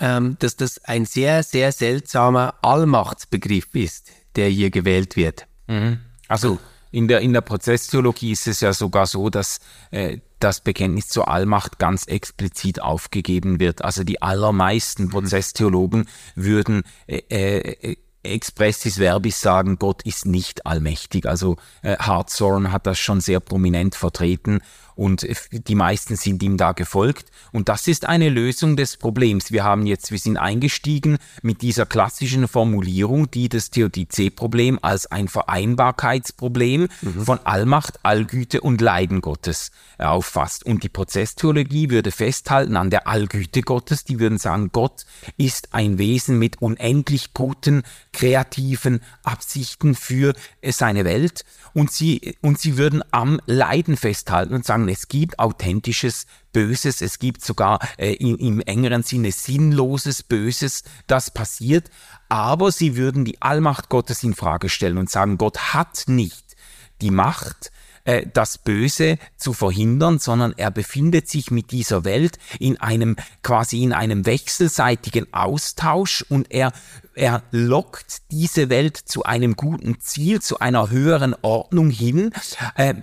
ähm, dass das ein sehr, sehr seltsamer Allmachtsbegriff ist, der hier gewählt wird. Mhm. Also in der, in der Prozesstheologie ist es ja sogar so, dass äh, das Bekenntnis zur Allmacht ganz explizit aufgegeben wird. Also die allermeisten Prozesstheologen würden äh, äh, expressis verbis sagen, Gott ist nicht allmächtig. Also äh, Hartshorn hat das schon sehr prominent vertreten und die meisten sind ihm da gefolgt. Und das ist eine Lösung des Problems. Wir haben jetzt, wir sind eingestiegen mit dieser klassischen Formulierung, die das Theodizee-Problem als ein Vereinbarkeitsproblem mhm. von Allmacht, Allgüte und Leiden Gottes äh, auffasst. Und die Prozesstheologie würde festhalten an der Allgüte Gottes. Die würden sagen, Gott ist ein Wesen mit unendlich guten, kreativen Absichten für äh, seine Welt. Und sie, und sie würden am Leiden festhalten und sagen, es gibt authentisches Böses, es gibt sogar äh, im, im engeren Sinne sinnloses Böses, das passiert, aber sie würden die Allmacht Gottes in Frage stellen und sagen, Gott hat nicht die Macht, äh, das Böse zu verhindern, sondern er befindet sich mit dieser Welt in einem quasi in einem wechselseitigen Austausch und er er lockt diese Welt zu einem guten Ziel, zu einer höheren Ordnung hin, äh,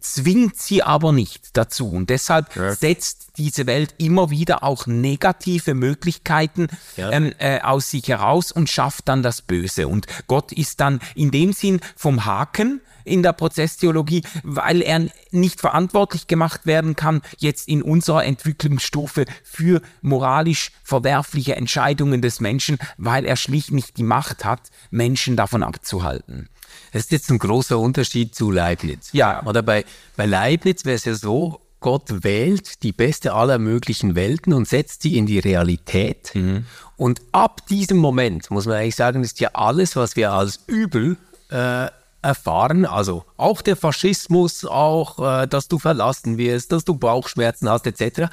zwingt sie aber nicht dazu. Und deshalb ja. setzt diese Welt immer wieder auch negative Möglichkeiten ja. ähm, äh, aus sich heraus und schafft dann das Böse. Und Gott ist dann in dem Sinn vom Haken in der Prozesstheologie, weil er nicht verantwortlich gemacht werden kann, jetzt in unserer Entwicklungsstufe für moralisch verwerfliche Entscheidungen des Menschen, weil er schlicht nicht die Macht hat, Menschen davon abzuhalten. Das ist jetzt ein großer Unterschied zu Leibniz. Ja. Oder bei, bei Leibniz wäre es ja so, Gott wählt die beste aller möglichen Welten und setzt sie in die Realität. Mhm. Und ab diesem Moment, muss man eigentlich sagen, ist ja alles, was wir als Übel äh, erfahren. Also auch der Faschismus, auch, äh, dass du verlassen wirst, dass du Bauchschmerzen hast, etc.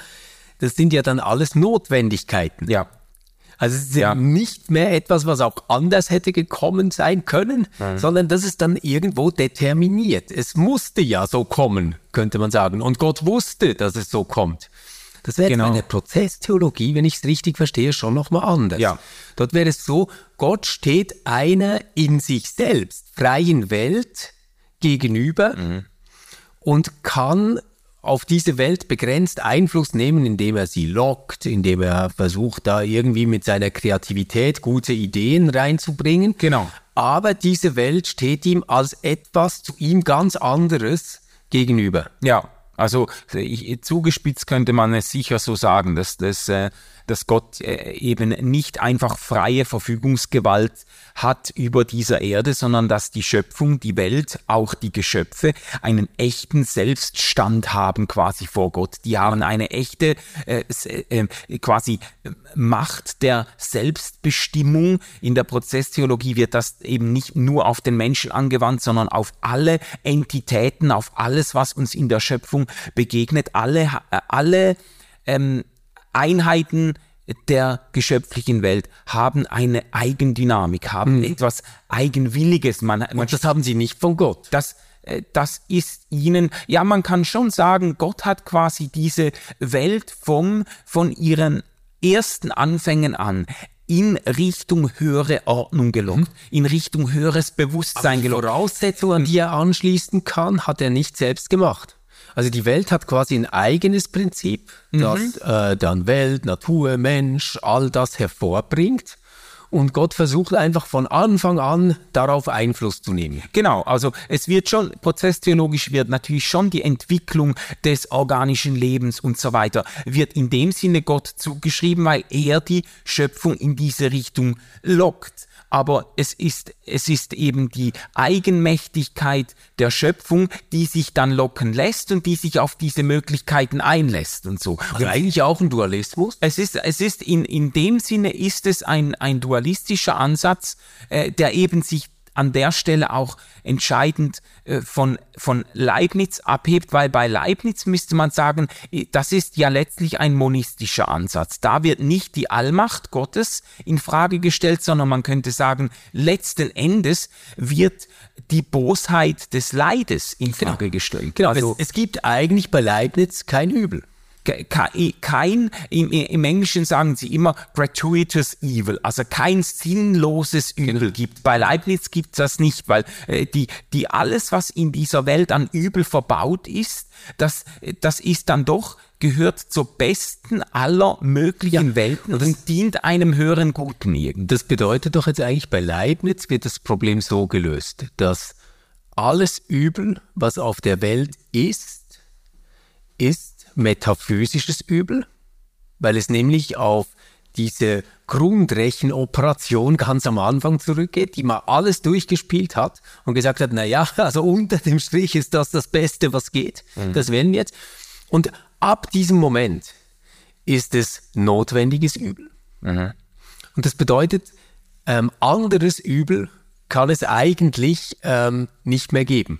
Das sind ja dann alles Notwendigkeiten. Ja. Also es ist ja. nicht mehr etwas, was auch anders hätte gekommen sein können, mhm. sondern das ist dann irgendwo determiniert. Es musste ja so kommen, könnte man sagen. Und Gott wusste, dass es so kommt. Das wäre genau. bei der Prozesstheologie, wenn ich es richtig verstehe, schon nochmal anders. Ja. Dort wäre es so, Gott steht einer in sich selbst freien Welt gegenüber mhm. und kann auf diese Welt begrenzt Einfluss nehmen, indem er sie lockt, indem er versucht, da irgendwie mit seiner Kreativität gute Ideen reinzubringen. Genau. Aber diese Welt steht ihm als etwas zu ihm ganz anderes gegenüber. Ja, also ich, zugespitzt könnte man es sicher so sagen, dass, dass, äh, dass Gott äh, eben nicht einfach freie Verfügungsgewalt hat über dieser Erde, sondern dass die Schöpfung, die Welt, auch die Geschöpfe einen echten Selbststand haben quasi vor Gott. Die haben eine echte äh, äh, quasi Macht der Selbstbestimmung. In der Prozesstheologie wird das eben nicht nur auf den Menschen angewandt, sondern auf alle Entitäten, auf alles, was uns in der Schöpfung begegnet, alle, äh, alle ähm, Einheiten der geschöpflichen Welt haben eine Eigendynamik, haben mhm. etwas Eigenwilliges. Man, man, Und das haben sie nicht von Gott. Das, äh, das ist ihnen, ja, man kann schon sagen, Gott hat quasi diese Welt vom, von ihren ersten Anfängen an in Richtung höhere Ordnung gelockt, hm. in Richtung höheres Bewusstsein Aber gelockt. Voraussetzungen, die er anschließen kann, hat er nicht selbst gemacht. Also die Welt hat quasi ein eigenes Prinzip, das mhm. äh, dann Welt, Natur, Mensch, all das hervorbringt. und Gott versucht einfach von Anfang an darauf Einfluss zu nehmen. Genau, also es wird schon, prozesstheologisch wird natürlich schon die Entwicklung des organischen Lebens und so weiter, wird in dem Sinne Gott zugeschrieben, weil er die Schöpfung in diese Richtung lockt aber es ist, es ist eben die Eigenmächtigkeit der Schöpfung, die sich dann locken lässt und die sich auf diese Möglichkeiten einlässt und so. Also eigentlich auch ein Dualismus? Es ist, es ist in, in dem Sinne ist es ein, ein dualistischer Ansatz, äh, der eben sich an der Stelle auch entscheidend äh, von, von Leibniz abhebt, weil bei Leibniz müsste man sagen, das ist ja letztlich ein monistischer Ansatz. Da wird nicht die Allmacht Gottes in Frage gestellt, sondern man könnte sagen, letzten Endes wird die Bosheit des Leides in genau. Frage gestellt. Genau, also, es, es gibt eigentlich bei Leibniz kein Übel kein, im, im, Englischen sagen sie immer gratuitous evil, also kein sinnloses Übel genau. gibt. Bei Leibniz gibt es das nicht, weil äh, die, die alles, was in dieser Welt an Übel verbaut ist, das, das ist dann doch gehört zur besten aller möglichen ja, Welten und dient einem höheren Guten irgendwie. Das bedeutet doch jetzt eigentlich bei Leibniz wird das Problem so gelöst, dass alles Übel, was auf der Welt ist, ist metaphysisches Übel, weil es nämlich auf diese Grundrechenoperation ganz am Anfang zurückgeht, die man alles durchgespielt hat und gesagt hat, na ja, also unter dem Strich ist das das Beste, was geht. Mhm. Das werden wir jetzt. Und ab diesem Moment ist es notwendiges Übel. Mhm. Und das bedeutet, ähm, anderes Übel kann es eigentlich ähm, nicht mehr geben.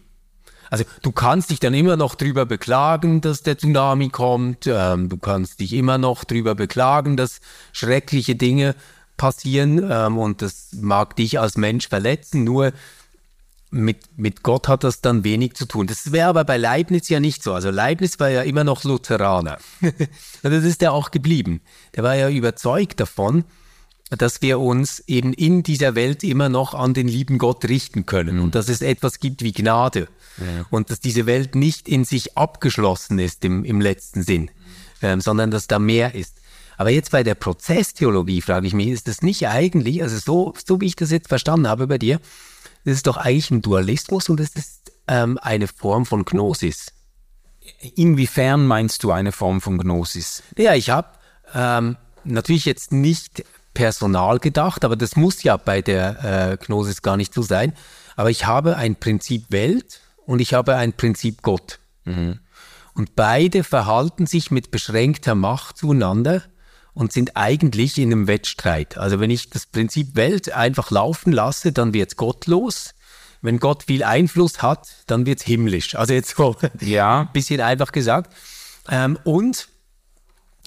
Also du kannst dich dann immer noch drüber beklagen, dass der Tsunami kommt. Ähm, du kannst dich immer noch drüber beklagen, dass schreckliche Dinge passieren ähm, und das mag dich als Mensch verletzen. Nur mit, mit Gott hat das dann wenig zu tun. Das wäre aber bei Leibniz ja nicht so. Also Leibniz war ja immer noch Lutheraner. und das ist er auch geblieben. Der war ja überzeugt davon, dass wir uns eben in dieser Welt immer noch an den lieben Gott richten können und dass es etwas gibt wie Gnade und dass diese Welt nicht in sich abgeschlossen ist im, im letzten Sinn, ähm, sondern dass da mehr ist. Aber jetzt bei der Prozesstheologie frage ich mich, ist das nicht eigentlich, also so, so wie ich das jetzt verstanden habe bei dir, das ist doch eigentlich ein Dualismus und es ist ähm, eine Form von Gnosis. Inwiefern meinst du eine Form von Gnosis? Ja, ich habe ähm, natürlich jetzt nicht personal gedacht, aber das muss ja bei der äh, Gnosis gar nicht so sein. Aber ich habe ein Prinzip Welt und ich habe ein Prinzip Gott. Mhm. Und beide verhalten sich mit beschränkter Macht zueinander und sind eigentlich in einem Wettstreit. Also wenn ich das Prinzip Welt einfach laufen lasse, dann wird es gottlos. Wenn Gott viel Einfluss hat, dann wird es himmlisch. Also jetzt so ja. ein bisschen einfach gesagt. Ähm, und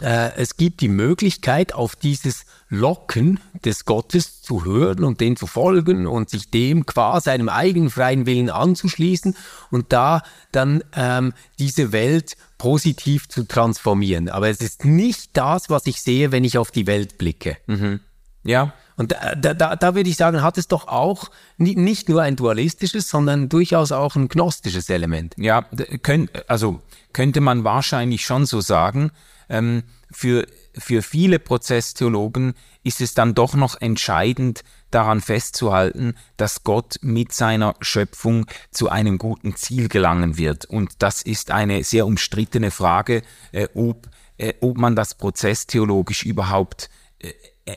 es gibt die Möglichkeit, auf dieses Locken des Gottes zu hören und den zu folgen und sich dem qua seinem eigenen freien Willen anzuschließen und da dann ähm, diese Welt positiv zu transformieren. Aber es ist nicht das, was ich sehe, wenn ich auf die Welt blicke. Mhm. Ja. Und da, da, da würde ich sagen, hat es doch auch nicht nur ein dualistisches, sondern durchaus auch ein gnostisches Element. Ja, könnt, also könnte man wahrscheinlich schon so sagen. Ähm, für, für viele Prozesstheologen ist es dann doch noch entscheidend, daran festzuhalten, dass Gott mit seiner Schöpfung zu einem guten Ziel gelangen wird. Und das ist eine sehr umstrittene Frage, äh, ob, äh, ob man das prozesstheologisch überhaupt äh,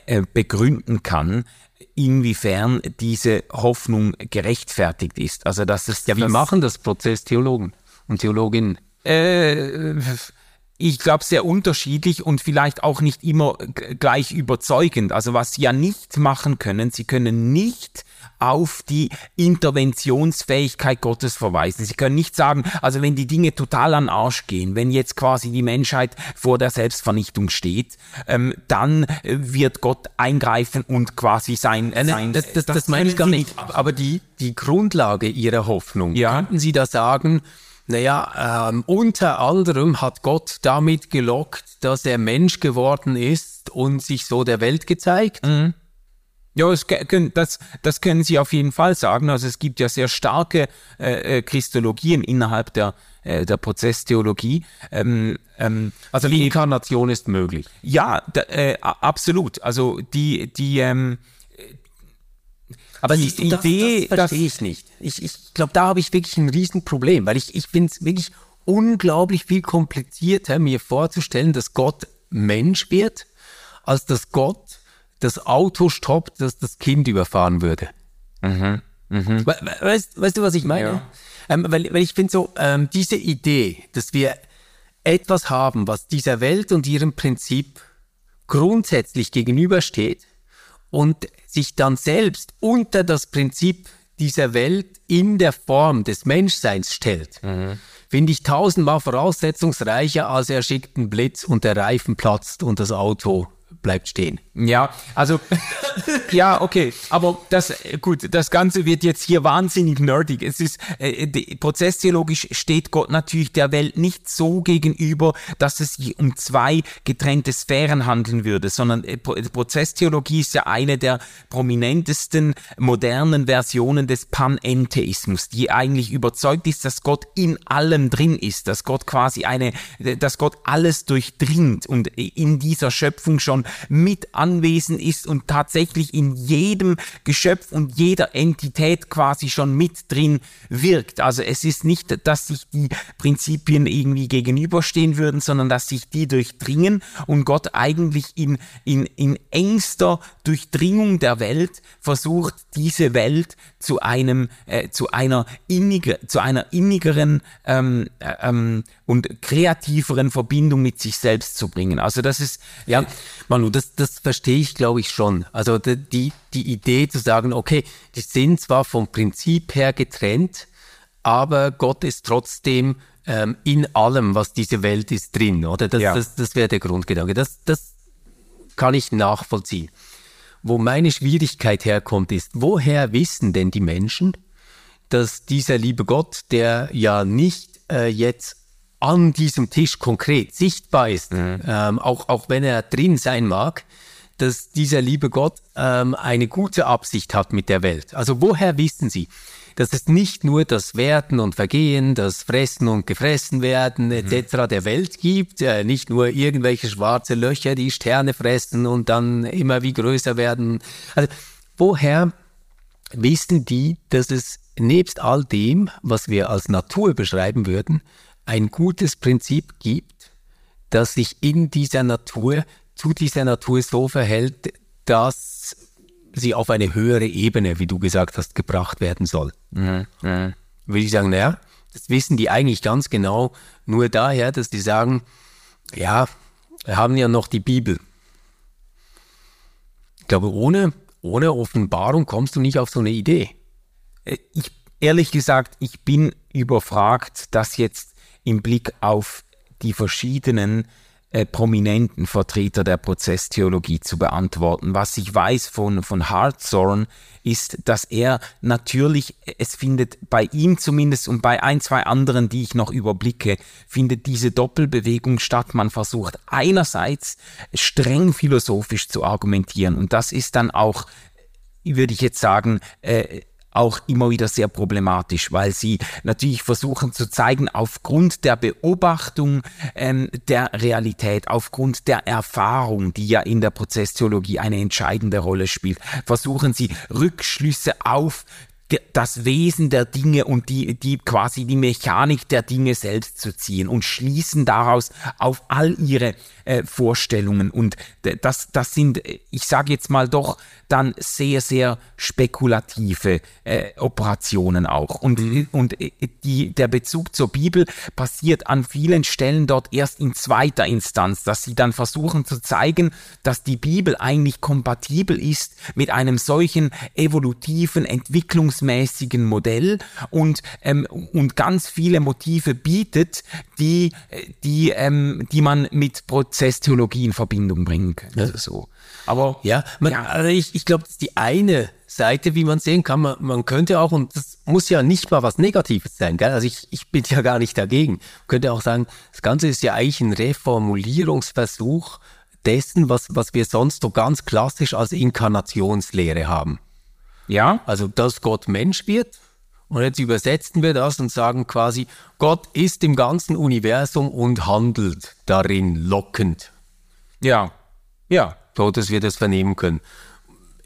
äh begründen kann inwiefern diese Hoffnung gerechtfertigt ist. Also dass es ja, wie machen das Prozesstheologen und Theologinnen? Äh, ich glaube, sehr unterschiedlich und vielleicht auch nicht immer gleich überzeugend. Also was sie ja nicht machen können, sie können nicht auf die Interventionsfähigkeit Gottes verweisen. Sie können nicht sagen, also wenn die Dinge total an Arsch gehen, wenn jetzt quasi die Menschheit vor der Selbstvernichtung steht, ähm, dann äh, wird Gott eingreifen und quasi sein... Äh, sein das, das, das, das meine ich gar nicht. Aber die, die Grundlage ihrer Hoffnung, ja? könnten Sie da sagen, naja, ähm, unter anderem hat Gott damit gelockt, dass er Mensch geworden ist und sich so der Welt gezeigt. Mhm. Ja, das, das, können Sie auf jeden Fall sagen. Also es gibt ja sehr starke äh, äh Christologien innerhalb der, äh, der Prozesstheologie. Ähm, ähm, also die Inkarnation ist möglich. Ja, da, äh, absolut. Also die, die, ähm, Aber die das, Idee, das verstehe ich nicht. Ich, ich glaube, da habe ich wirklich ein Riesenproblem, weil ich, ich finde es wirklich unglaublich viel komplizierter, mir vorzustellen, dass Gott Mensch wird, als dass Gott das Auto stoppt, das das Kind überfahren würde. Mhm. Mhm. Weißt, weißt, du, was ich meine? Ja. Ähm, weil, weil ich finde so, ähm, diese Idee, dass wir etwas haben, was dieser Welt und ihrem Prinzip grundsätzlich gegenübersteht und sich dann selbst unter das Prinzip dieser Welt in der Form des Menschseins stellt, mhm. finde ich tausendmal voraussetzungsreicher, als er schickt einen Blitz und der Reifen platzt und das Auto bleibt stehen. Ja, also ja, okay, aber das gut, das Ganze wird jetzt hier wahnsinnig nerdig. Es ist äh, prozesstheologisch steht Gott natürlich der Welt nicht so gegenüber, dass es um zwei getrennte Sphären handeln würde, sondern äh, Prozesstheologie ist ja eine der prominentesten modernen Versionen des Panentheismus, die eigentlich überzeugt ist, dass Gott in allem drin ist, dass Gott quasi eine, dass Gott alles durchdringt und in dieser Schöpfung schon mit anwesend ist und tatsächlich in jedem Geschöpf und jeder Entität quasi schon mit drin wirkt. Also es ist nicht, dass sich die Prinzipien irgendwie gegenüberstehen würden, sondern dass sich die durchdringen und Gott eigentlich in, in, in engster Durchdringung der Welt versucht, diese Welt zu einem, äh, zu einer inniger, zu einer innigeren ähm, äh, ähm, und kreativeren Verbindung mit sich selbst zu bringen. Also das ist, ja, Manu, das, das verstehe ich, glaube ich, schon. Also die, die Idee zu sagen, okay, die sind zwar vom Prinzip her getrennt, aber Gott ist trotzdem ähm, in allem, was diese Welt ist, drin, oder? Das, ja. das, das wäre der Grundgedanke. Das, das kann ich nachvollziehen. Wo meine Schwierigkeit herkommt, ist, woher wissen denn die Menschen, dass dieser liebe Gott, der ja nicht äh, jetzt an diesem Tisch konkret sichtbar ist, mhm. ähm, auch, auch wenn er drin sein mag, dass dieser liebe Gott ähm, eine gute Absicht hat mit der Welt. Also woher wissen Sie, dass es nicht nur das Werden und Vergehen, das Fressen und Gefressen werden mhm. etc. der Welt gibt, äh, nicht nur irgendwelche schwarze Löcher, die Sterne fressen und dann immer wie größer werden. Also woher wissen die, dass es nebst all dem, was wir als Natur beschreiben würden, ein gutes Prinzip gibt, das sich in dieser Natur, zu dieser Natur so verhält, dass sie auf eine höhere Ebene, wie du gesagt hast, gebracht werden soll. Mhm. Mhm. Würde ich sagen, naja, das wissen die eigentlich ganz genau nur daher, dass die sagen, ja, wir haben ja noch die Bibel. Ich glaube, ohne, ohne Offenbarung kommst du nicht auf so eine Idee. Äh, ich, ehrlich gesagt, ich bin überfragt, das jetzt im Blick auf die verschiedenen äh, prominenten Vertreter der Prozesstheologie zu beantworten. Was ich weiß von, von Hartshorn ist, dass er natürlich, es findet bei ihm zumindest und bei ein, zwei anderen, die ich noch überblicke, findet diese Doppelbewegung statt. Man versucht einerseits streng philosophisch zu argumentieren und das ist dann auch würde ich jetzt sagen, äh, auch immer wieder sehr problematisch, weil sie natürlich versuchen zu zeigen, aufgrund der Beobachtung ähm, der Realität, aufgrund der Erfahrung, die ja in der Prozesstheologie eine entscheidende Rolle spielt, versuchen sie Rückschlüsse auf das Wesen der Dinge und die, die quasi die Mechanik der Dinge selbst zu ziehen und schließen daraus auf all ihre äh, Vorstellungen. Und das, das sind, ich sage jetzt mal doch, dann sehr, sehr spekulative äh, Operationen auch. Und, mhm. und äh, die, der Bezug zur Bibel passiert an vielen Stellen dort erst in zweiter Instanz, dass sie dann versuchen zu zeigen, dass die Bibel eigentlich kompatibel ist mit einem solchen evolutiven, entwicklungsmäßigen Modell und, ähm, und ganz viele Motive bietet, die, die, ähm, die man mit Prozesstheologie in Verbindung bringen könnte. Also so. Aber ja, man, ja. Also ich, ich glaube, das ist die eine Seite, wie man sehen kann. Man, man könnte auch, und das muss ja nicht mal was Negatives sein, gell? also ich, ich bin ja gar nicht dagegen. Man könnte auch sagen, das Ganze ist ja eigentlich ein Reformulierungsversuch dessen, was, was wir sonst so ganz klassisch als Inkarnationslehre haben. Ja. Also, dass Gott Mensch wird. Und jetzt übersetzen wir das und sagen quasi, Gott ist im ganzen Universum und handelt darin lockend. Ja. Ja so dass wir das vernehmen können.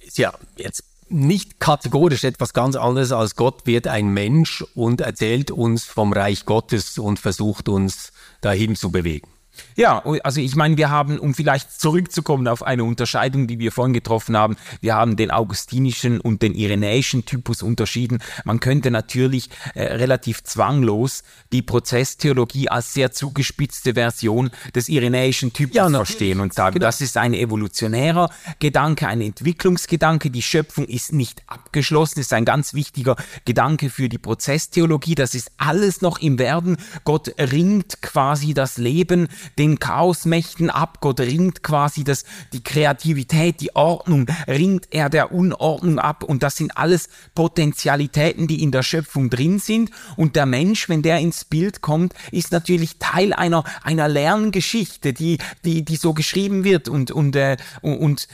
Ist ja jetzt nicht kategorisch etwas ganz anderes als Gott wird ein Mensch und erzählt uns vom Reich Gottes und versucht uns dahin zu bewegen. Ja, also ich meine, wir haben, um vielleicht zurückzukommen auf eine Unterscheidung, die wir vorhin getroffen haben, wir haben den augustinischen und den irenäischen Typus unterschieden. Man könnte natürlich äh, relativ zwanglos die Prozesstheologie als sehr zugespitzte Version des irenäischen Typus ja, verstehen und sagen, genau. das ist ein evolutionärer Gedanke, ein Entwicklungsgedanke, die Schöpfung ist nicht abgeschlossen, ist ein ganz wichtiger Gedanke für die Prozesstheologie, das ist alles noch im Werden, Gott ringt quasi das Leben den Chaosmächten ab. Gott ringt quasi das, die Kreativität, die Ordnung, ringt er der Unordnung ab. Und das sind alles Potentialitäten, die in der Schöpfung drin sind. Und der Mensch, wenn der ins Bild kommt, ist natürlich Teil einer, einer Lerngeschichte, die, die, die so geschrieben wird. Und, und, äh, und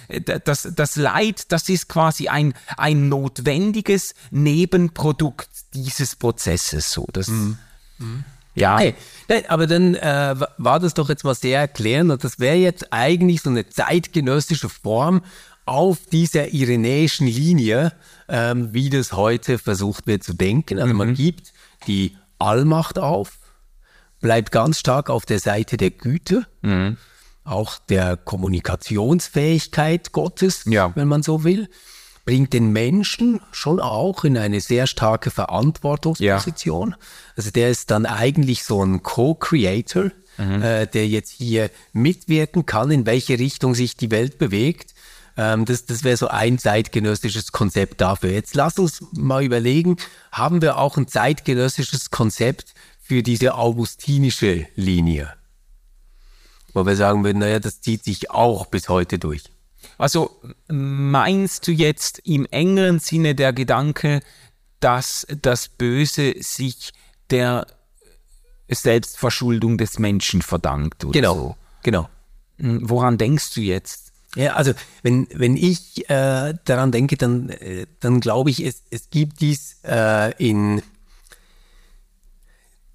das, das Leid, das ist quasi ein, ein notwendiges Nebenprodukt dieses Prozesses. So, das, mhm. Mhm. Ja. Okay. Nein, aber dann äh, war das doch jetzt mal sehr erklärend und das wäre jetzt eigentlich so eine zeitgenössische Form auf dieser irenäischen Linie, ähm, wie das heute versucht wird zu denken. Also mhm. man gibt die Allmacht auf, bleibt ganz stark auf der Seite der Güte, mhm. auch der Kommunikationsfähigkeit Gottes, ja. wenn man so will bringt den Menschen schon auch in eine sehr starke Verantwortungsposition. Ja. Also der ist dann eigentlich so ein Co-Creator, mhm. äh, der jetzt hier mitwirken kann, in welche Richtung sich die Welt bewegt. Ähm, das das wäre so ein zeitgenössisches Konzept dafür. Jetzt lass uns mal überlegen, haben wir auch ein zeitgenössisches Konzept für diese augustinische Linie? Wo wir sagen würden, naja, das zieht sich auch bis heute durch. Also meinst du jetzt im engeren Sinne der Gedanke, dass das Böse sich der Selbstverschuldung des Menschen verdankt? genau, so? genau. Hm, woran denkst du jetzt? Ja, also wenn, wenn ich äh, daran denke, dann, äh, dann glaube ich, es, es gibt dies äh, in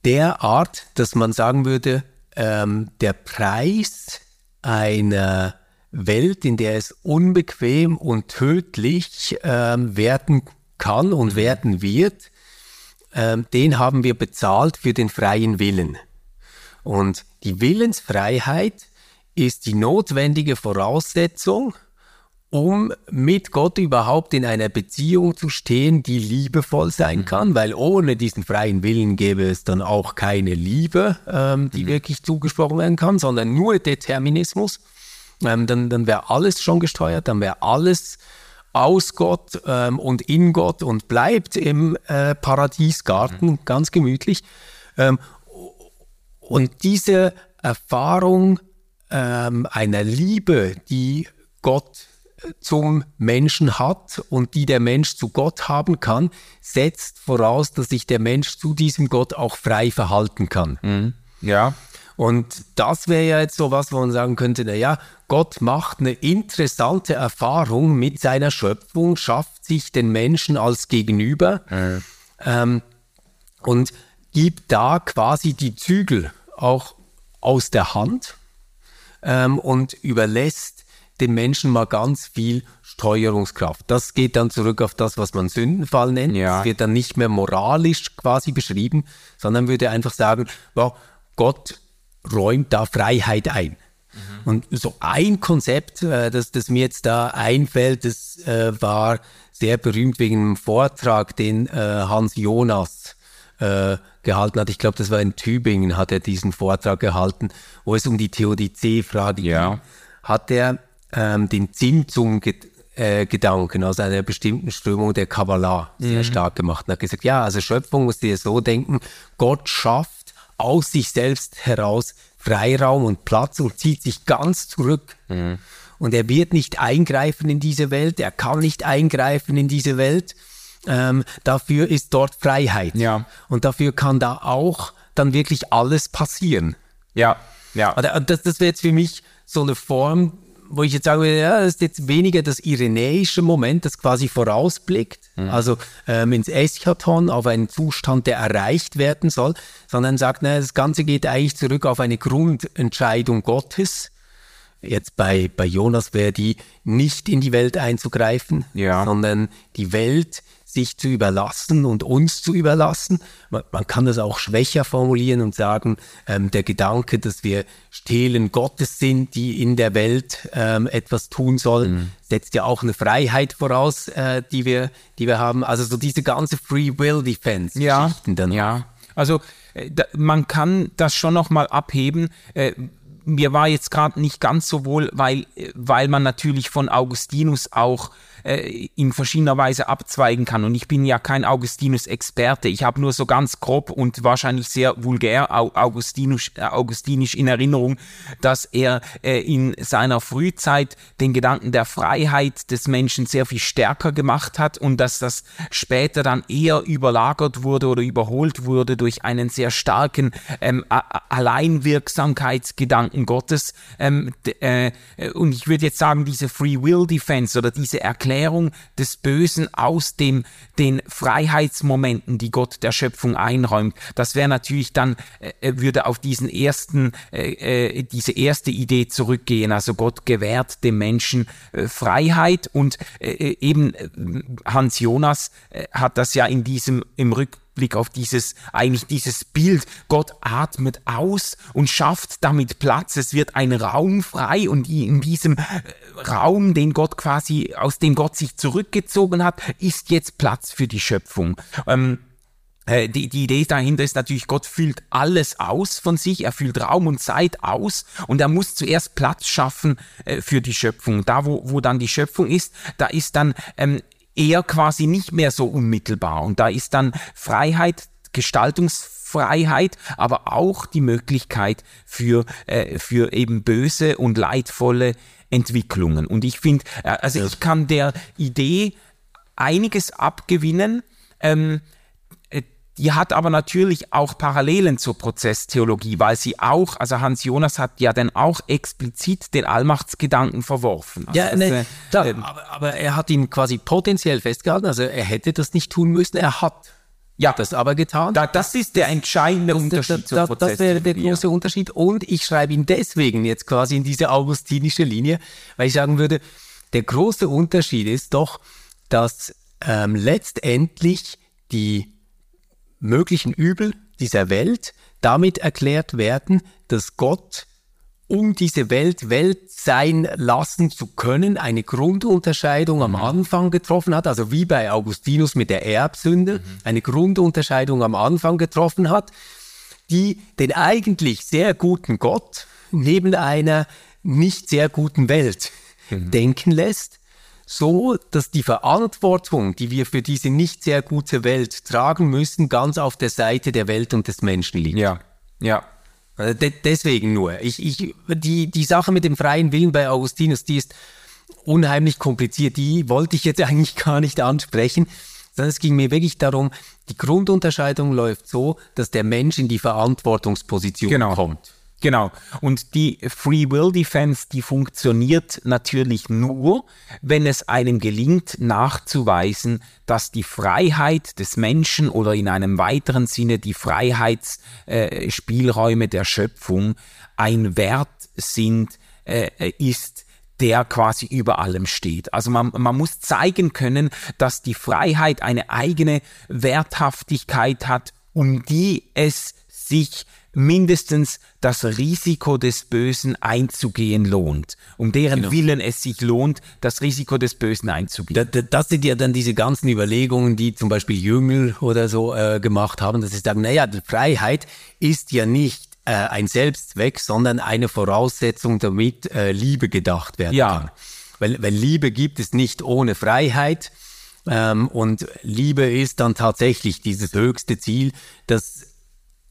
der Art, dass man sagen würde, ähm, der Preis einer Welt, in der es unbequem und tödlich ähm, werden kann und werden wird, ähm, den haben wir bezahlt für den freien Willen. Und die Willensfreiheit ist die notwendige Voraussetzung, um mit Gott überhaupt in einer Beziehung zu stehen, die liebevoll sein mhm. kann, weil ohne diesen freien Willen gäbe es dann auch keine Liebe, ähm, die mhm. wirklich zugesprochen werden kann, sondern nur Determinismus ähm, dann, dann wäre alles schon gesteuert, dann wäre alles aus Gott ähm, und in Gott und bleibt im äh, Paradiesgarten mhm. ganz gemütlich. Ähm, und diese Erfahrung ähm, einer Liebe, die Gott äh, zum Menschen hat und die der Mensch zu Gott haben kann, setzt voraus, dass sich der Mensch zu diesem Gott auch frei verhalten kann. Mhm. Ja. Und das wäre ja jetzt so was, wo man sagen könnte, na ja, Gott macht eine interessante Erfahrung mit seiner Schöpfung, schafft sich den Menschen als Gegenüber mhm. ähm, und gibt da quasi die Zügel auch aus der Hand ähm, und überlässt dem Menschen mal ganz viel Steuerungskraft. Das geht dann zurück auf das, was man Sündenfall nennt. Ja. Das wird dann nicht mehr moralisch quasi beschrieben, sondern würde einfach sagen, wow, Gott räumt da Freiheit ein. Mhm. Und so ein Konzept, äh, das, das mir jetzt da einfällt, das äh, war sehr berühmt wegen einem Vortrag, den äh, Hans Jonas äh, gehalten hat. Ich glaube, das war in Tübingen, hat er diesen Vortrag gehalten, wo es um die Theodizee-Frage ja. ging. Hat er ähm, den Zimtzum äh, Gedanken aus einer bestimmten Strömung der Kabbalah sehr mhm. stark gemacht und hat gesagt, ja, also Schöpfung musst du dir so denken, Gott schafft aus sich selbst heraus Freiraum und Platz und zieht sich ganz zurück. Mhm. Und er wird nicht eingreifen in diese Welt, er kann nicht eingreifen in diese Welt. Ähm, dafür ist dort Freiheit. Ja. Und dafür kann da auch dann wirklich alles passieren. Ja, ja. Das, das wäre jetzt für mich so eine Form wo ich jetzt sage, ja, das ist jetzt weniger das irenäische Moment, das quasi vorausblickt, mhm. also ähm, ins Eschaton, auf einen Zustand, der erreicht werden soll, sondern sagt, naja, das Ganze geht eigentlich zurück auf eine Grundentscheidung Gottes, Jetzt bei, bei Jonas wäre die nicht in die Welt einzugreifen, Ja. sondern die Welt sich zu überlassen und uns zu überlassen. Man, man kann das auch schwächer formulieren und sagen, ähm, der Gedanke, dass wir Stelen Gottes sind, die in der Welt ähm, etwas tun sollen, Mhm. setzt ja auch eine Freiheit voraus, äh, die, wir, die wir haben. Also so diese ganze Free Will Defense ja, dann. ja. Also äh, da, man kann das schon noch mal abheben. Äh, mir war jetzt gerade nicht ganz so wohl, weil, äh, weil man natürlich von Augustinus auch äh, in verschiedener Weise abzweigen kann. Und ich bin ja kein Augustinus-Experte. Ich habe nur so ganz grob und wahrscheinlich sehr vulgär Au- Augustinus, äh, augustinisch in Erinnerung, dass er äh, in seiner Frühzeit den Gedanken der Freiheit des Menschen sehr viel stärker gemacht hat und dass das später dann eher überlagert wurde oder überholt wurde durch einen sehr starken ähm, Alleinwirksamkeitsgedanken Gottes. Ähm, äh, äh, und ich würde jetzt sagen, diese Free Will Defense oder diese Erklärung des Bösen aus dem, den Freiheitsmomenten, die Gott der Schöpfung einräumt, das wäre natürlich dann, äh, äh, würde auf diesen ersten, äh, äh, diese erste Idee zurückgehen. Also Gott gewährt dem Menschen äh, Freiheit und äh, eben Hans Jonas hat das ja in diesem, im Rückblick auf dieses, eigentlich dieses Bild, Gott atmet aus und schafft damit Platz. Es wird ein Raum frei und in diesem äh, Raum, den Gott quasi, aus dem Gott sich zurückgezogen hat, ist jetzt Platz für die Schöpfung. Ähm, äh, die, die Idee dahinter ist natürlich, Gott füllt alles aus von sich, er füllt Raum und Zeit aus und er muss zuerst Platz schaffen äh, für die Schöpfung. Da, wo, wo dann die Schöpfung ist, da ist dann ähm, er quasi nicht mehr so unmittelbar und da ist dann Freiheit, Gestaltungsfreiheit, aber auch die Möglichkeit für, äh, für eben böse und leidvolle Entwicklungen. Und ich finde, äh, also ich kann der Idee einiges abgewinnen, ähm, äh, die hat aber natürlich auch Parallelen zur Prozesstheologie, weil sie auch, also Hans Jonas hat ja dann auch explizit den Allmachtsgedanken verworfen. Also Ja, das, ne, äh, klar, ähm, aber, aber er hat ihn quasi potenziell festgehalten, also er hätte das nicht tun müssen, er hat ja, das aber getan. da, das ist der entscheidende das, Unterschied das, zur das, das wäre der große Unterschied. Und ich schreibe ihn deswegen jetzt quasi in diese augustinische Linie, weil ich sagen würde, der große Unterschied ist doch, dass ähm, letztendlich die möglichen Übel dieser Welt damit erklärt werden, dass Gott, um diese Welt Welt sein lassen zu können, eine Grundunterscheidung am Anfang getroffen hat, also wie bei Augustinus mit der Erbsünde, eine Grundunterscheidung am Anfang getroffen hat, die den eigentlich sehr guten Gott neben einer nicht sehr guten Welt denken lässt, so dass die Verantwortung, die wir für diese nicht sehr gute Welt tragen müssen, ganz auf der Seite der Welt und des Menschen liegt. Ja, ja. Also de deswegen nur. Ich, ich, die, die Sache mit dem freien Willen bei Augustinus, die ist unheimlich kompliziert. Die wollte ich jetzt eigentlich gar nicht ansprechen, sondern es ging mir wirklich darum, die Grundunterscheidung läuft so, dass der Mensch in die Verantwortungsposition Genau. kommt. Genau. Und die Free Will Defense, die funktioniert natürlich nur, wenn es einem gelingt, nachzuweisen, dass die Freiheit des Menschen oder in einem weiteren Sinne die Freiheitsspielräume äh, der Schöpfung ein Wert sind, äh, äh, ist, der quasi über allem steht. Also man, man muss zeigen können, dass die Freiheit eine eigene Werthaftigkeit hat, um die es sich mindestens das Risiko des Bösen einzugehen lohnt, um deren Willen es sich lohnt, das Risiko des Bösen einzugehen. Da- da- Das sind ja dann diese ganzen Überlegungen, die zum Beispiel Jüngel oder so äh, gemacht haben, dass sie sagen, naja, die Freiheit ist ja nicht äh, ein Selbstzweck, sondern eine Voraussetzung, damit äh, Liebe gedacht werden Ja. kann. Weil, weil Liebe gibt es nicht ohne Freiheit. Ähm, und Liebe ist dann tatsächlich dieses höchste Ziel, dass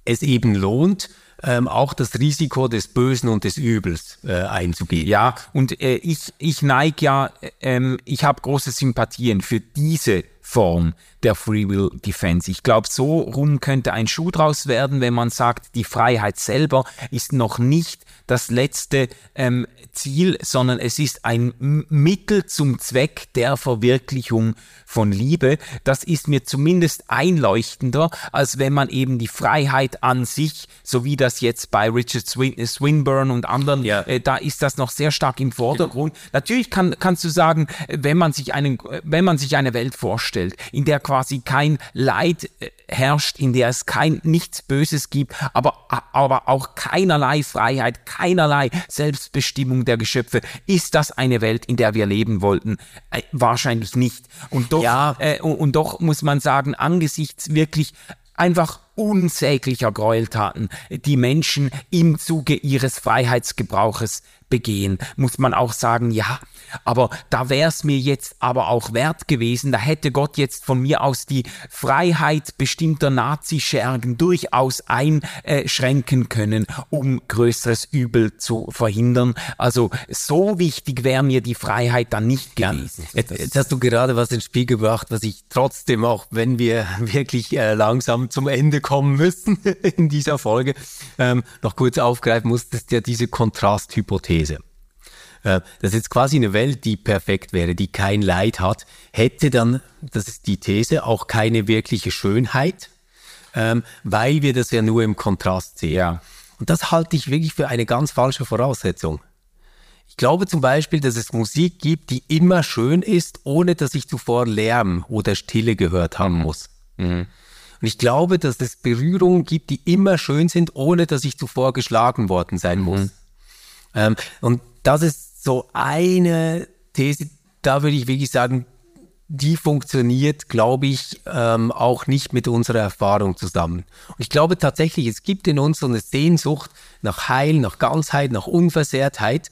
es eben lohnt, ähm, auch das Risiko des Bösen und des Übels äh, einzugehen. Ja, und äh, ich, ich neige ja, äh, ähm, ich habe große Sympathien für diese Form der Free Will Defense. Ich glaube, so rum könnte ein Schuh draus werden, wenn man sagt, die Freiheit selber ist noch nicht das letzte ähm, Ziel, sondern es ist ein Mittel zum Zweck der Verwirklichung von Liebe. Das ist mir zumindest einleuchtender, als wenn man eben die Freiheit an sich, so wie das jetzt bei Richard Swin Swinburne und anderen, ja. äh, da ist das noch sehr stark im Vordergrund. Natürlich kann, kannst du sagen, wenn man sich einen, wenn man sich eine Welt vorstellt, in der quasi kein Leid äh, herrscht, in der es kein nichts Böses gibt, aber, aber auch keinerlei Freiheit, keinerlei Selbstbestimmung der Geschöpfe. Ist das eine Welt, in der wir leben wollten? Äh, wahrscheinlich nicht. Und doch, ja. äh, und, und doch muss man sagen, angesichts wirklich einfach unsäglicher Gräueltaten, die Menschen im Zuge ihres Freiheitsgebrauches begehen, muss man auch sagen, ja, aber da wäre es mir jetzt aber auch wert gewesen, da hätte Gott jetzt von mir aus die Freiheit bestimmter Nazischergen durchaus einschränken können, um größeres Übel zu verhindern. Also so wichtig wäre mir die Freiheit dann nicht gewesen. Ja, jetzt, jetzt, hast du gerade was ins Spiel gebracht, was ich trotzdem auch, wenn wir wirklich äh, langsam zum Ende kommen müssen in dieser Folge, ähm, noch kurz aufgreifen muss, das ist ja diese Kontrasthypothese. Äh, das ist jetzt quasi eine Welt, die perfekt wäre, die kein Leid hat, hätte dann, das ist die These, auch keine wirkliche Schönheit, ähm, weil wir das ja nur im Kontrast sehen. Ja. Und das halte ich wirklich für eine ganz falsche Voraussetzung. Ich glaube zum Beispiel, dass es Musik gibt, die immer schön ist, ohne dass ich zuvor Lärm oder Stille gehört haben muss. Mhm. Und ich glaube, dass es Berührungen gibt, die immer schön sind, ohne dass ich zuvor geschlagen worden sein muss. Ähm, und das ist so eine These, da würde ich wirklich sagen, die funktioniert, glaube ich, ähm, auch nicht mit unserer Erfahrung zusammen. Und ich glaube tatsächlich, es gibt in uns so eine Sehnsucht nach Heil, nach Ganzheit, nach Unversehrtheit,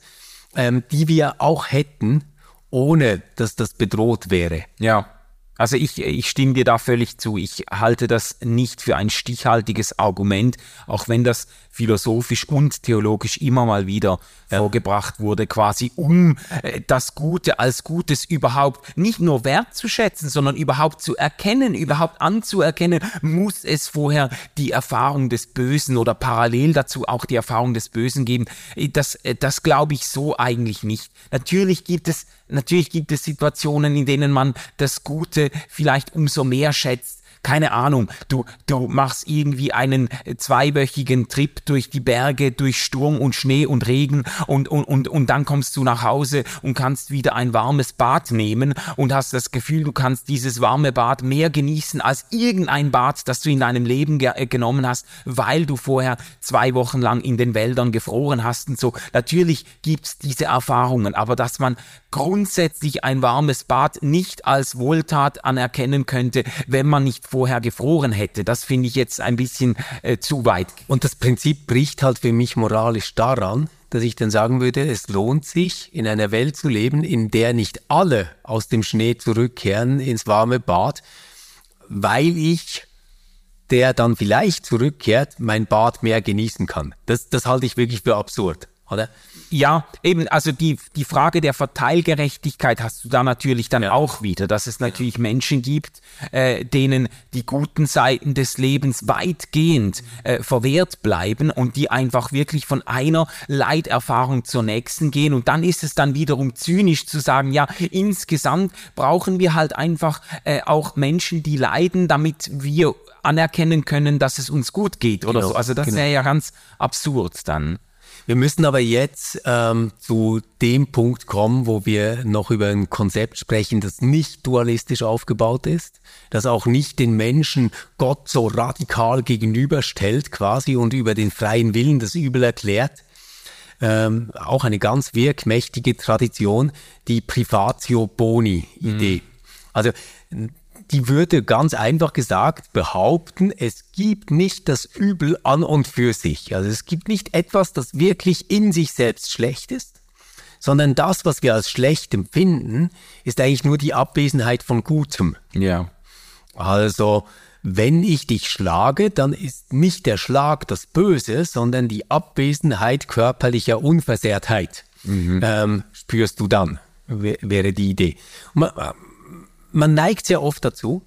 ähm, die wir auch hätten, ohne dass das bedroht wäre. Ja. Also ich, ich stimme dir da völlig zu. Ich halte das nicht für ein stichhaltiges Argument, auch wenn das philosophisch und theologisch immer mal wieder ja. vorgebracht wurde, quasi um äh, das Gute als Gutes überhaupt nicht nur wertzuschätzen, sondern überhaupt zu erkennen, überhaupt anzuerkennen, muss es vorher die Erfahrung des Bösen oder parallel dazu auch die Erfahrung des Bösen geben. Äh, das, äh, das glaube ich so eigentlich nicht. Natürlich gibt es, natürlich gibt es Situationen, in denen man das Gute vielleicht umso mehr schätzt, keine Ahnung, du, du machst irgendwie einen zweiwöchigen Trip durch die Berge, durch Sturm und Schnee und Regen und, und, und, und dann kommst du nach Hause und kannst wieder ein warmes Bad nehmen und hast das Gefühl, du kannst dieses warme Bad mehr genießen als irgendein Bad, das du in deinem Leben ge äh, genommen hast, weil du vorher zwei Wochen lang in den Wäldern gefroren hast und so. Natürlich gibt's diese Erfahrungen, aber dass man grundsätzlich ein warmes Bad nicht als Wohltat anerkennen könnte, wenn man nicht vorher gefroren hätte. Das finde ich jetzt ein bisschen äh, zu weit. Und das Prinzip bricht halt für mich moralisch daran, dass ich dann sagen würde, es lohnt sich, in einer Welt zu leben, in der nicht alle aus dem Schnee zurückkehren ins warme Bad, weil ich, der dann vielleicht zurückkehrt, mein Bad mehr genießen kann. Das, das halte ich wirklich für absurd, oder? Ja, eben, also die, die Frage der Verteilgerechtigkeit hast du da natürlich dann ja. auch wieder, dass es natürlich Menschen gibt, äh, denen die guten Seiten des Lebens weitgehend äh, verwehrt bleiben und die einfach wirklich von einer Leiterfahrung zur nächsten gehen. Und dann ist es dann wiederum zynisch zu sagen, ja, insgesamt brauchen wir halt einfach äh, auch Menschen, die leiden, damit wir anerkennen können, dass es uns gut geht oder genau, so. Also das genau. wäre ja ganz absurd dann. Wir müssen aber jetzt ähm, zu dem Punkt kommen, wo wir noch über ein Konzept sprechen, das nicht dualistisch aufgebaut ist, das auch nicht den Menschen Gott so radikal gegenüberstellt quasi und über den freien Willen das Übel erklärt. Ähm, auch eine ganz wirkmächtige Tradition, die Privatio Boni-Idee. Mhm. Also die würde ganz einfach gesagt behaupten, es gibt nicht das Übel an und für sich. Also es gibt nicht etwas, das wirklich in sich selbst schlecht ist, sondern das, was wir als schlecht empfinden, ist eigentlich nur die Abwesenheit von Gutem. Ja. Also, wenn ich dich schlage, dann ist nicht der Schlag das Böse, sondern die Abwesenheit körperlicher Unversehrtheit. Mhm. Ähm, spürst du dann, wäre die Idee man neigt sehr oft dazu,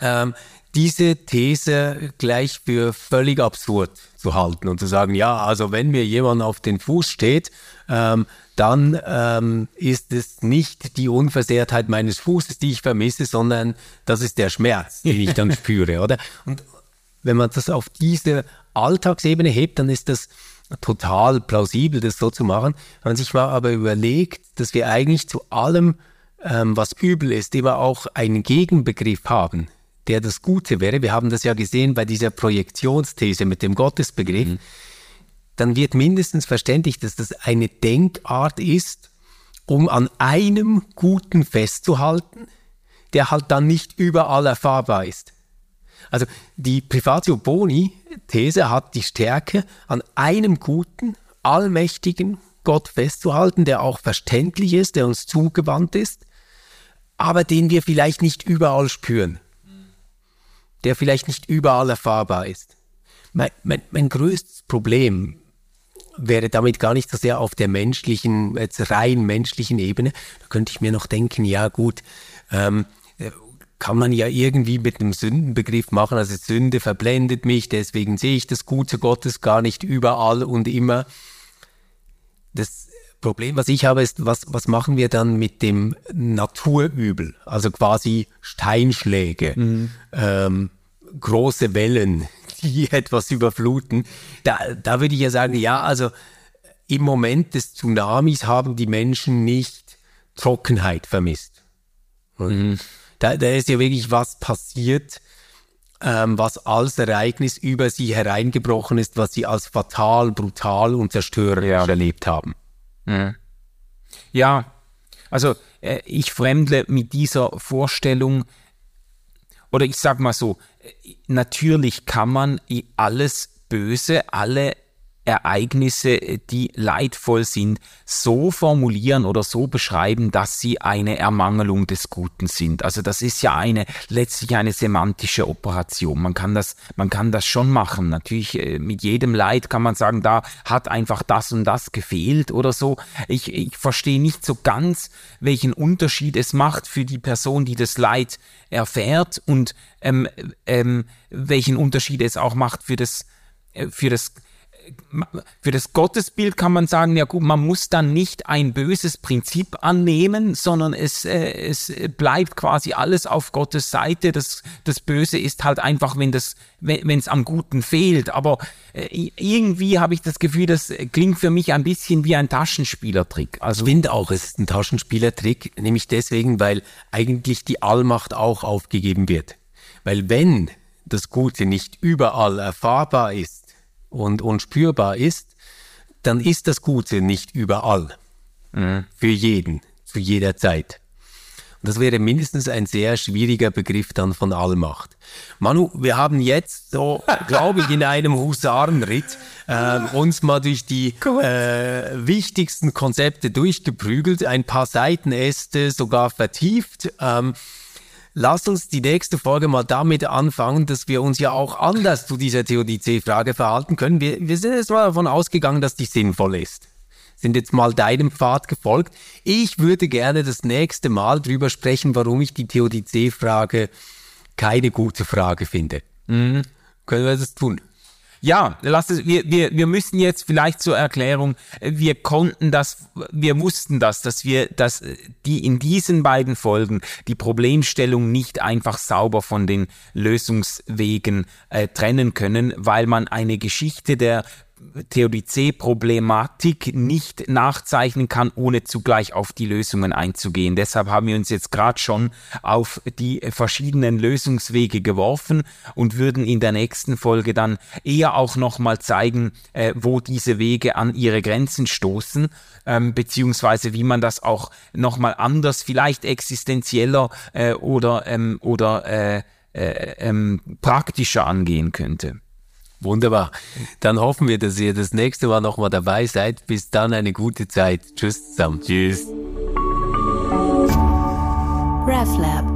ähm, diese These gleich für völlig absurd zu halten und zu sagen, ja, also wenn mir jemand auf den Fuß steht, ähm, dann ähm, ist es nicht die Unversehrtheit meines Fußes, die ich vermisse, sondern das ist der Schmerz, den ich dann spüre, oder? Und wenn man das auf diese Alltagsebene hebt, dann ist das total plausibel, das so zu machen. Wenn man sich mal aber überlegt, dass wir eigentlich zu allem, ähm, was übel ist, immer auch einen Gegenbegriff haben, der das Gute wäre. Wir haben das ja gesehen bei dieser Projektionsthese mit dem Gottesbegriff. Mhm. Dann wird mindestens verständlich, dass das eine Denkart ist, um an einem Guten festzuhalten, der halt dann nicht überall erfahrbar ist. Also die Privatio Boni-These hat die Stärke, an einem guten, allmächtigen Gott festzuhalten, der auch verständlich ist, der uns zugewandt ist, aber den wir vielleicht nicht überall spüren der vielleicht nicht überall erfahrbar ist. Mein, mein, mein größtes Problem wäre damit gar nicht so sehr auf der menschlichen, jetzt rein menschlichen Ebene. Da könnte ich mir noch denken, ja gut, ähm, kann man ja irgendwie mit einem Sündenbegriff machen. Also Sünde verblendet mich, deswegen sehe ich das Gute Gottes gar nicht überall und immer. Das Problem, was ich habe, ist, was, was machen wir dann mit dem Naturübel? Also quasi Steinschläge. Mhm. Ähm, große Wellen, die etwas überfluten. Da, da würde ich ja sagen, ja, also im Moment des Tsunamis haben die Menschen nicht Trockenheit vermisst. Mhm. Da, da ist ja wirklich was passiert, ähm, was als Ereignis über sie hereingebrochen ist, was sie als fatal, brutal und zerstörerisch ja. erlebt haben. Ja, also äh, ich fremdle mit dieser Vorstellung, oder ich sag mal so, natürlich kann man alles Böse, alle Ereignisse, die leidvoll sind, so formulieren oder so beschreiben, dass sie eine Ermangelung des Guten sind. Also das ist ja eine letztlich eine semantische Operation. Man kann das, man kann das schon machen. Natürlich äh, mit jedem Leid kann man sagen, da hat einfach das und das gefehlt oder so. Ich, ich verstehe nicht so ganz, welchen Unterschied es macht für die Person, die das Leid erfährt und ähm, ähm, welchen Unterschied es auch macht für das äh, für das für das Gottesbild kann man sagen, ja gut, man muss dann nicht ein böses Prinzip annehmen, sondern es, äh, es bleibt quasi alles auf Gottes Seite. Das, das Böse ist halt einfach, wenn es wenn, am Guten fehlt. Aber äh, irgendwie habe ich das Gefühl, das klingt für mich ein bisschen wie ein Taschenspielertrick. Also ich finde auch, es ist ein Taschenspielertrick, nämlich deswegen, weil eigentlich die Allmacht auch aufgegeben wird. Weil wenn das Gute nicht überall erfahrbar ist, und, und spürbar ist, dann ist das Gute nicht überall. Mhm. Für jeden, zu jeder Zeit. Und das wäre mindestens ein sehr schwieriger Begriff dann von Allmacht. Manu, wir haben jetzt so, glaube ich, in einem Husarenritt äh, uns mal durch die äh, wichtigsten Konzepte durchgeprügelt, ein paar Seitenäste sogar vertieft. Ähm, Lass uns die nächste Folge mal damit anfangen, dass wir uns ja auch anders zu dieser Theodizee-Frage verhalten können. Wir, wir sind jetzt mal davon ausgegangen, dass die sinnvoll ist. Sind jetzt mal deinem Pfad gefolgt. Ich würde gerne das nächste Mal drüber sprechen, warum ich die Theodizee-Frage keine gute Frage finde. Mhm. Können wir das tun? Ja, lass es, wir, wir, wir müssen jetzt vielleicht zur Erklärung, wir konnten das, wir wussten das, dass wir, dass die in diesen beiden Folgen die Problemstellung nicht einfach sauber von den Lösungswegen äh, trennen können, weil man eine Geschichte der Theodizee-Problematik nicht nachzeichnen kann, ohne zugleich auf die Lösungen einzugehen. Deshalb haben wir uns jetzt gerade schon auf die verschiedenen Lösungswege geworfen und würden in der nächsten Folge dann eher auch nochmal zeigen, äh, wo diese Wege an ihre Grenzen stoßen, ähm, beziehungsweise wie man das auch nochmal anders, vielleicht existenzieller äh, oder, ähm, oder äh, äh ähm, praktischer angehen könnte. Wunderbar. Dann hoffen wir, dass ihr das nächste Mal nochmal dabei seid. Bis dann eine gute Zeit. Tschüss zusammen. Tschüss. RefLab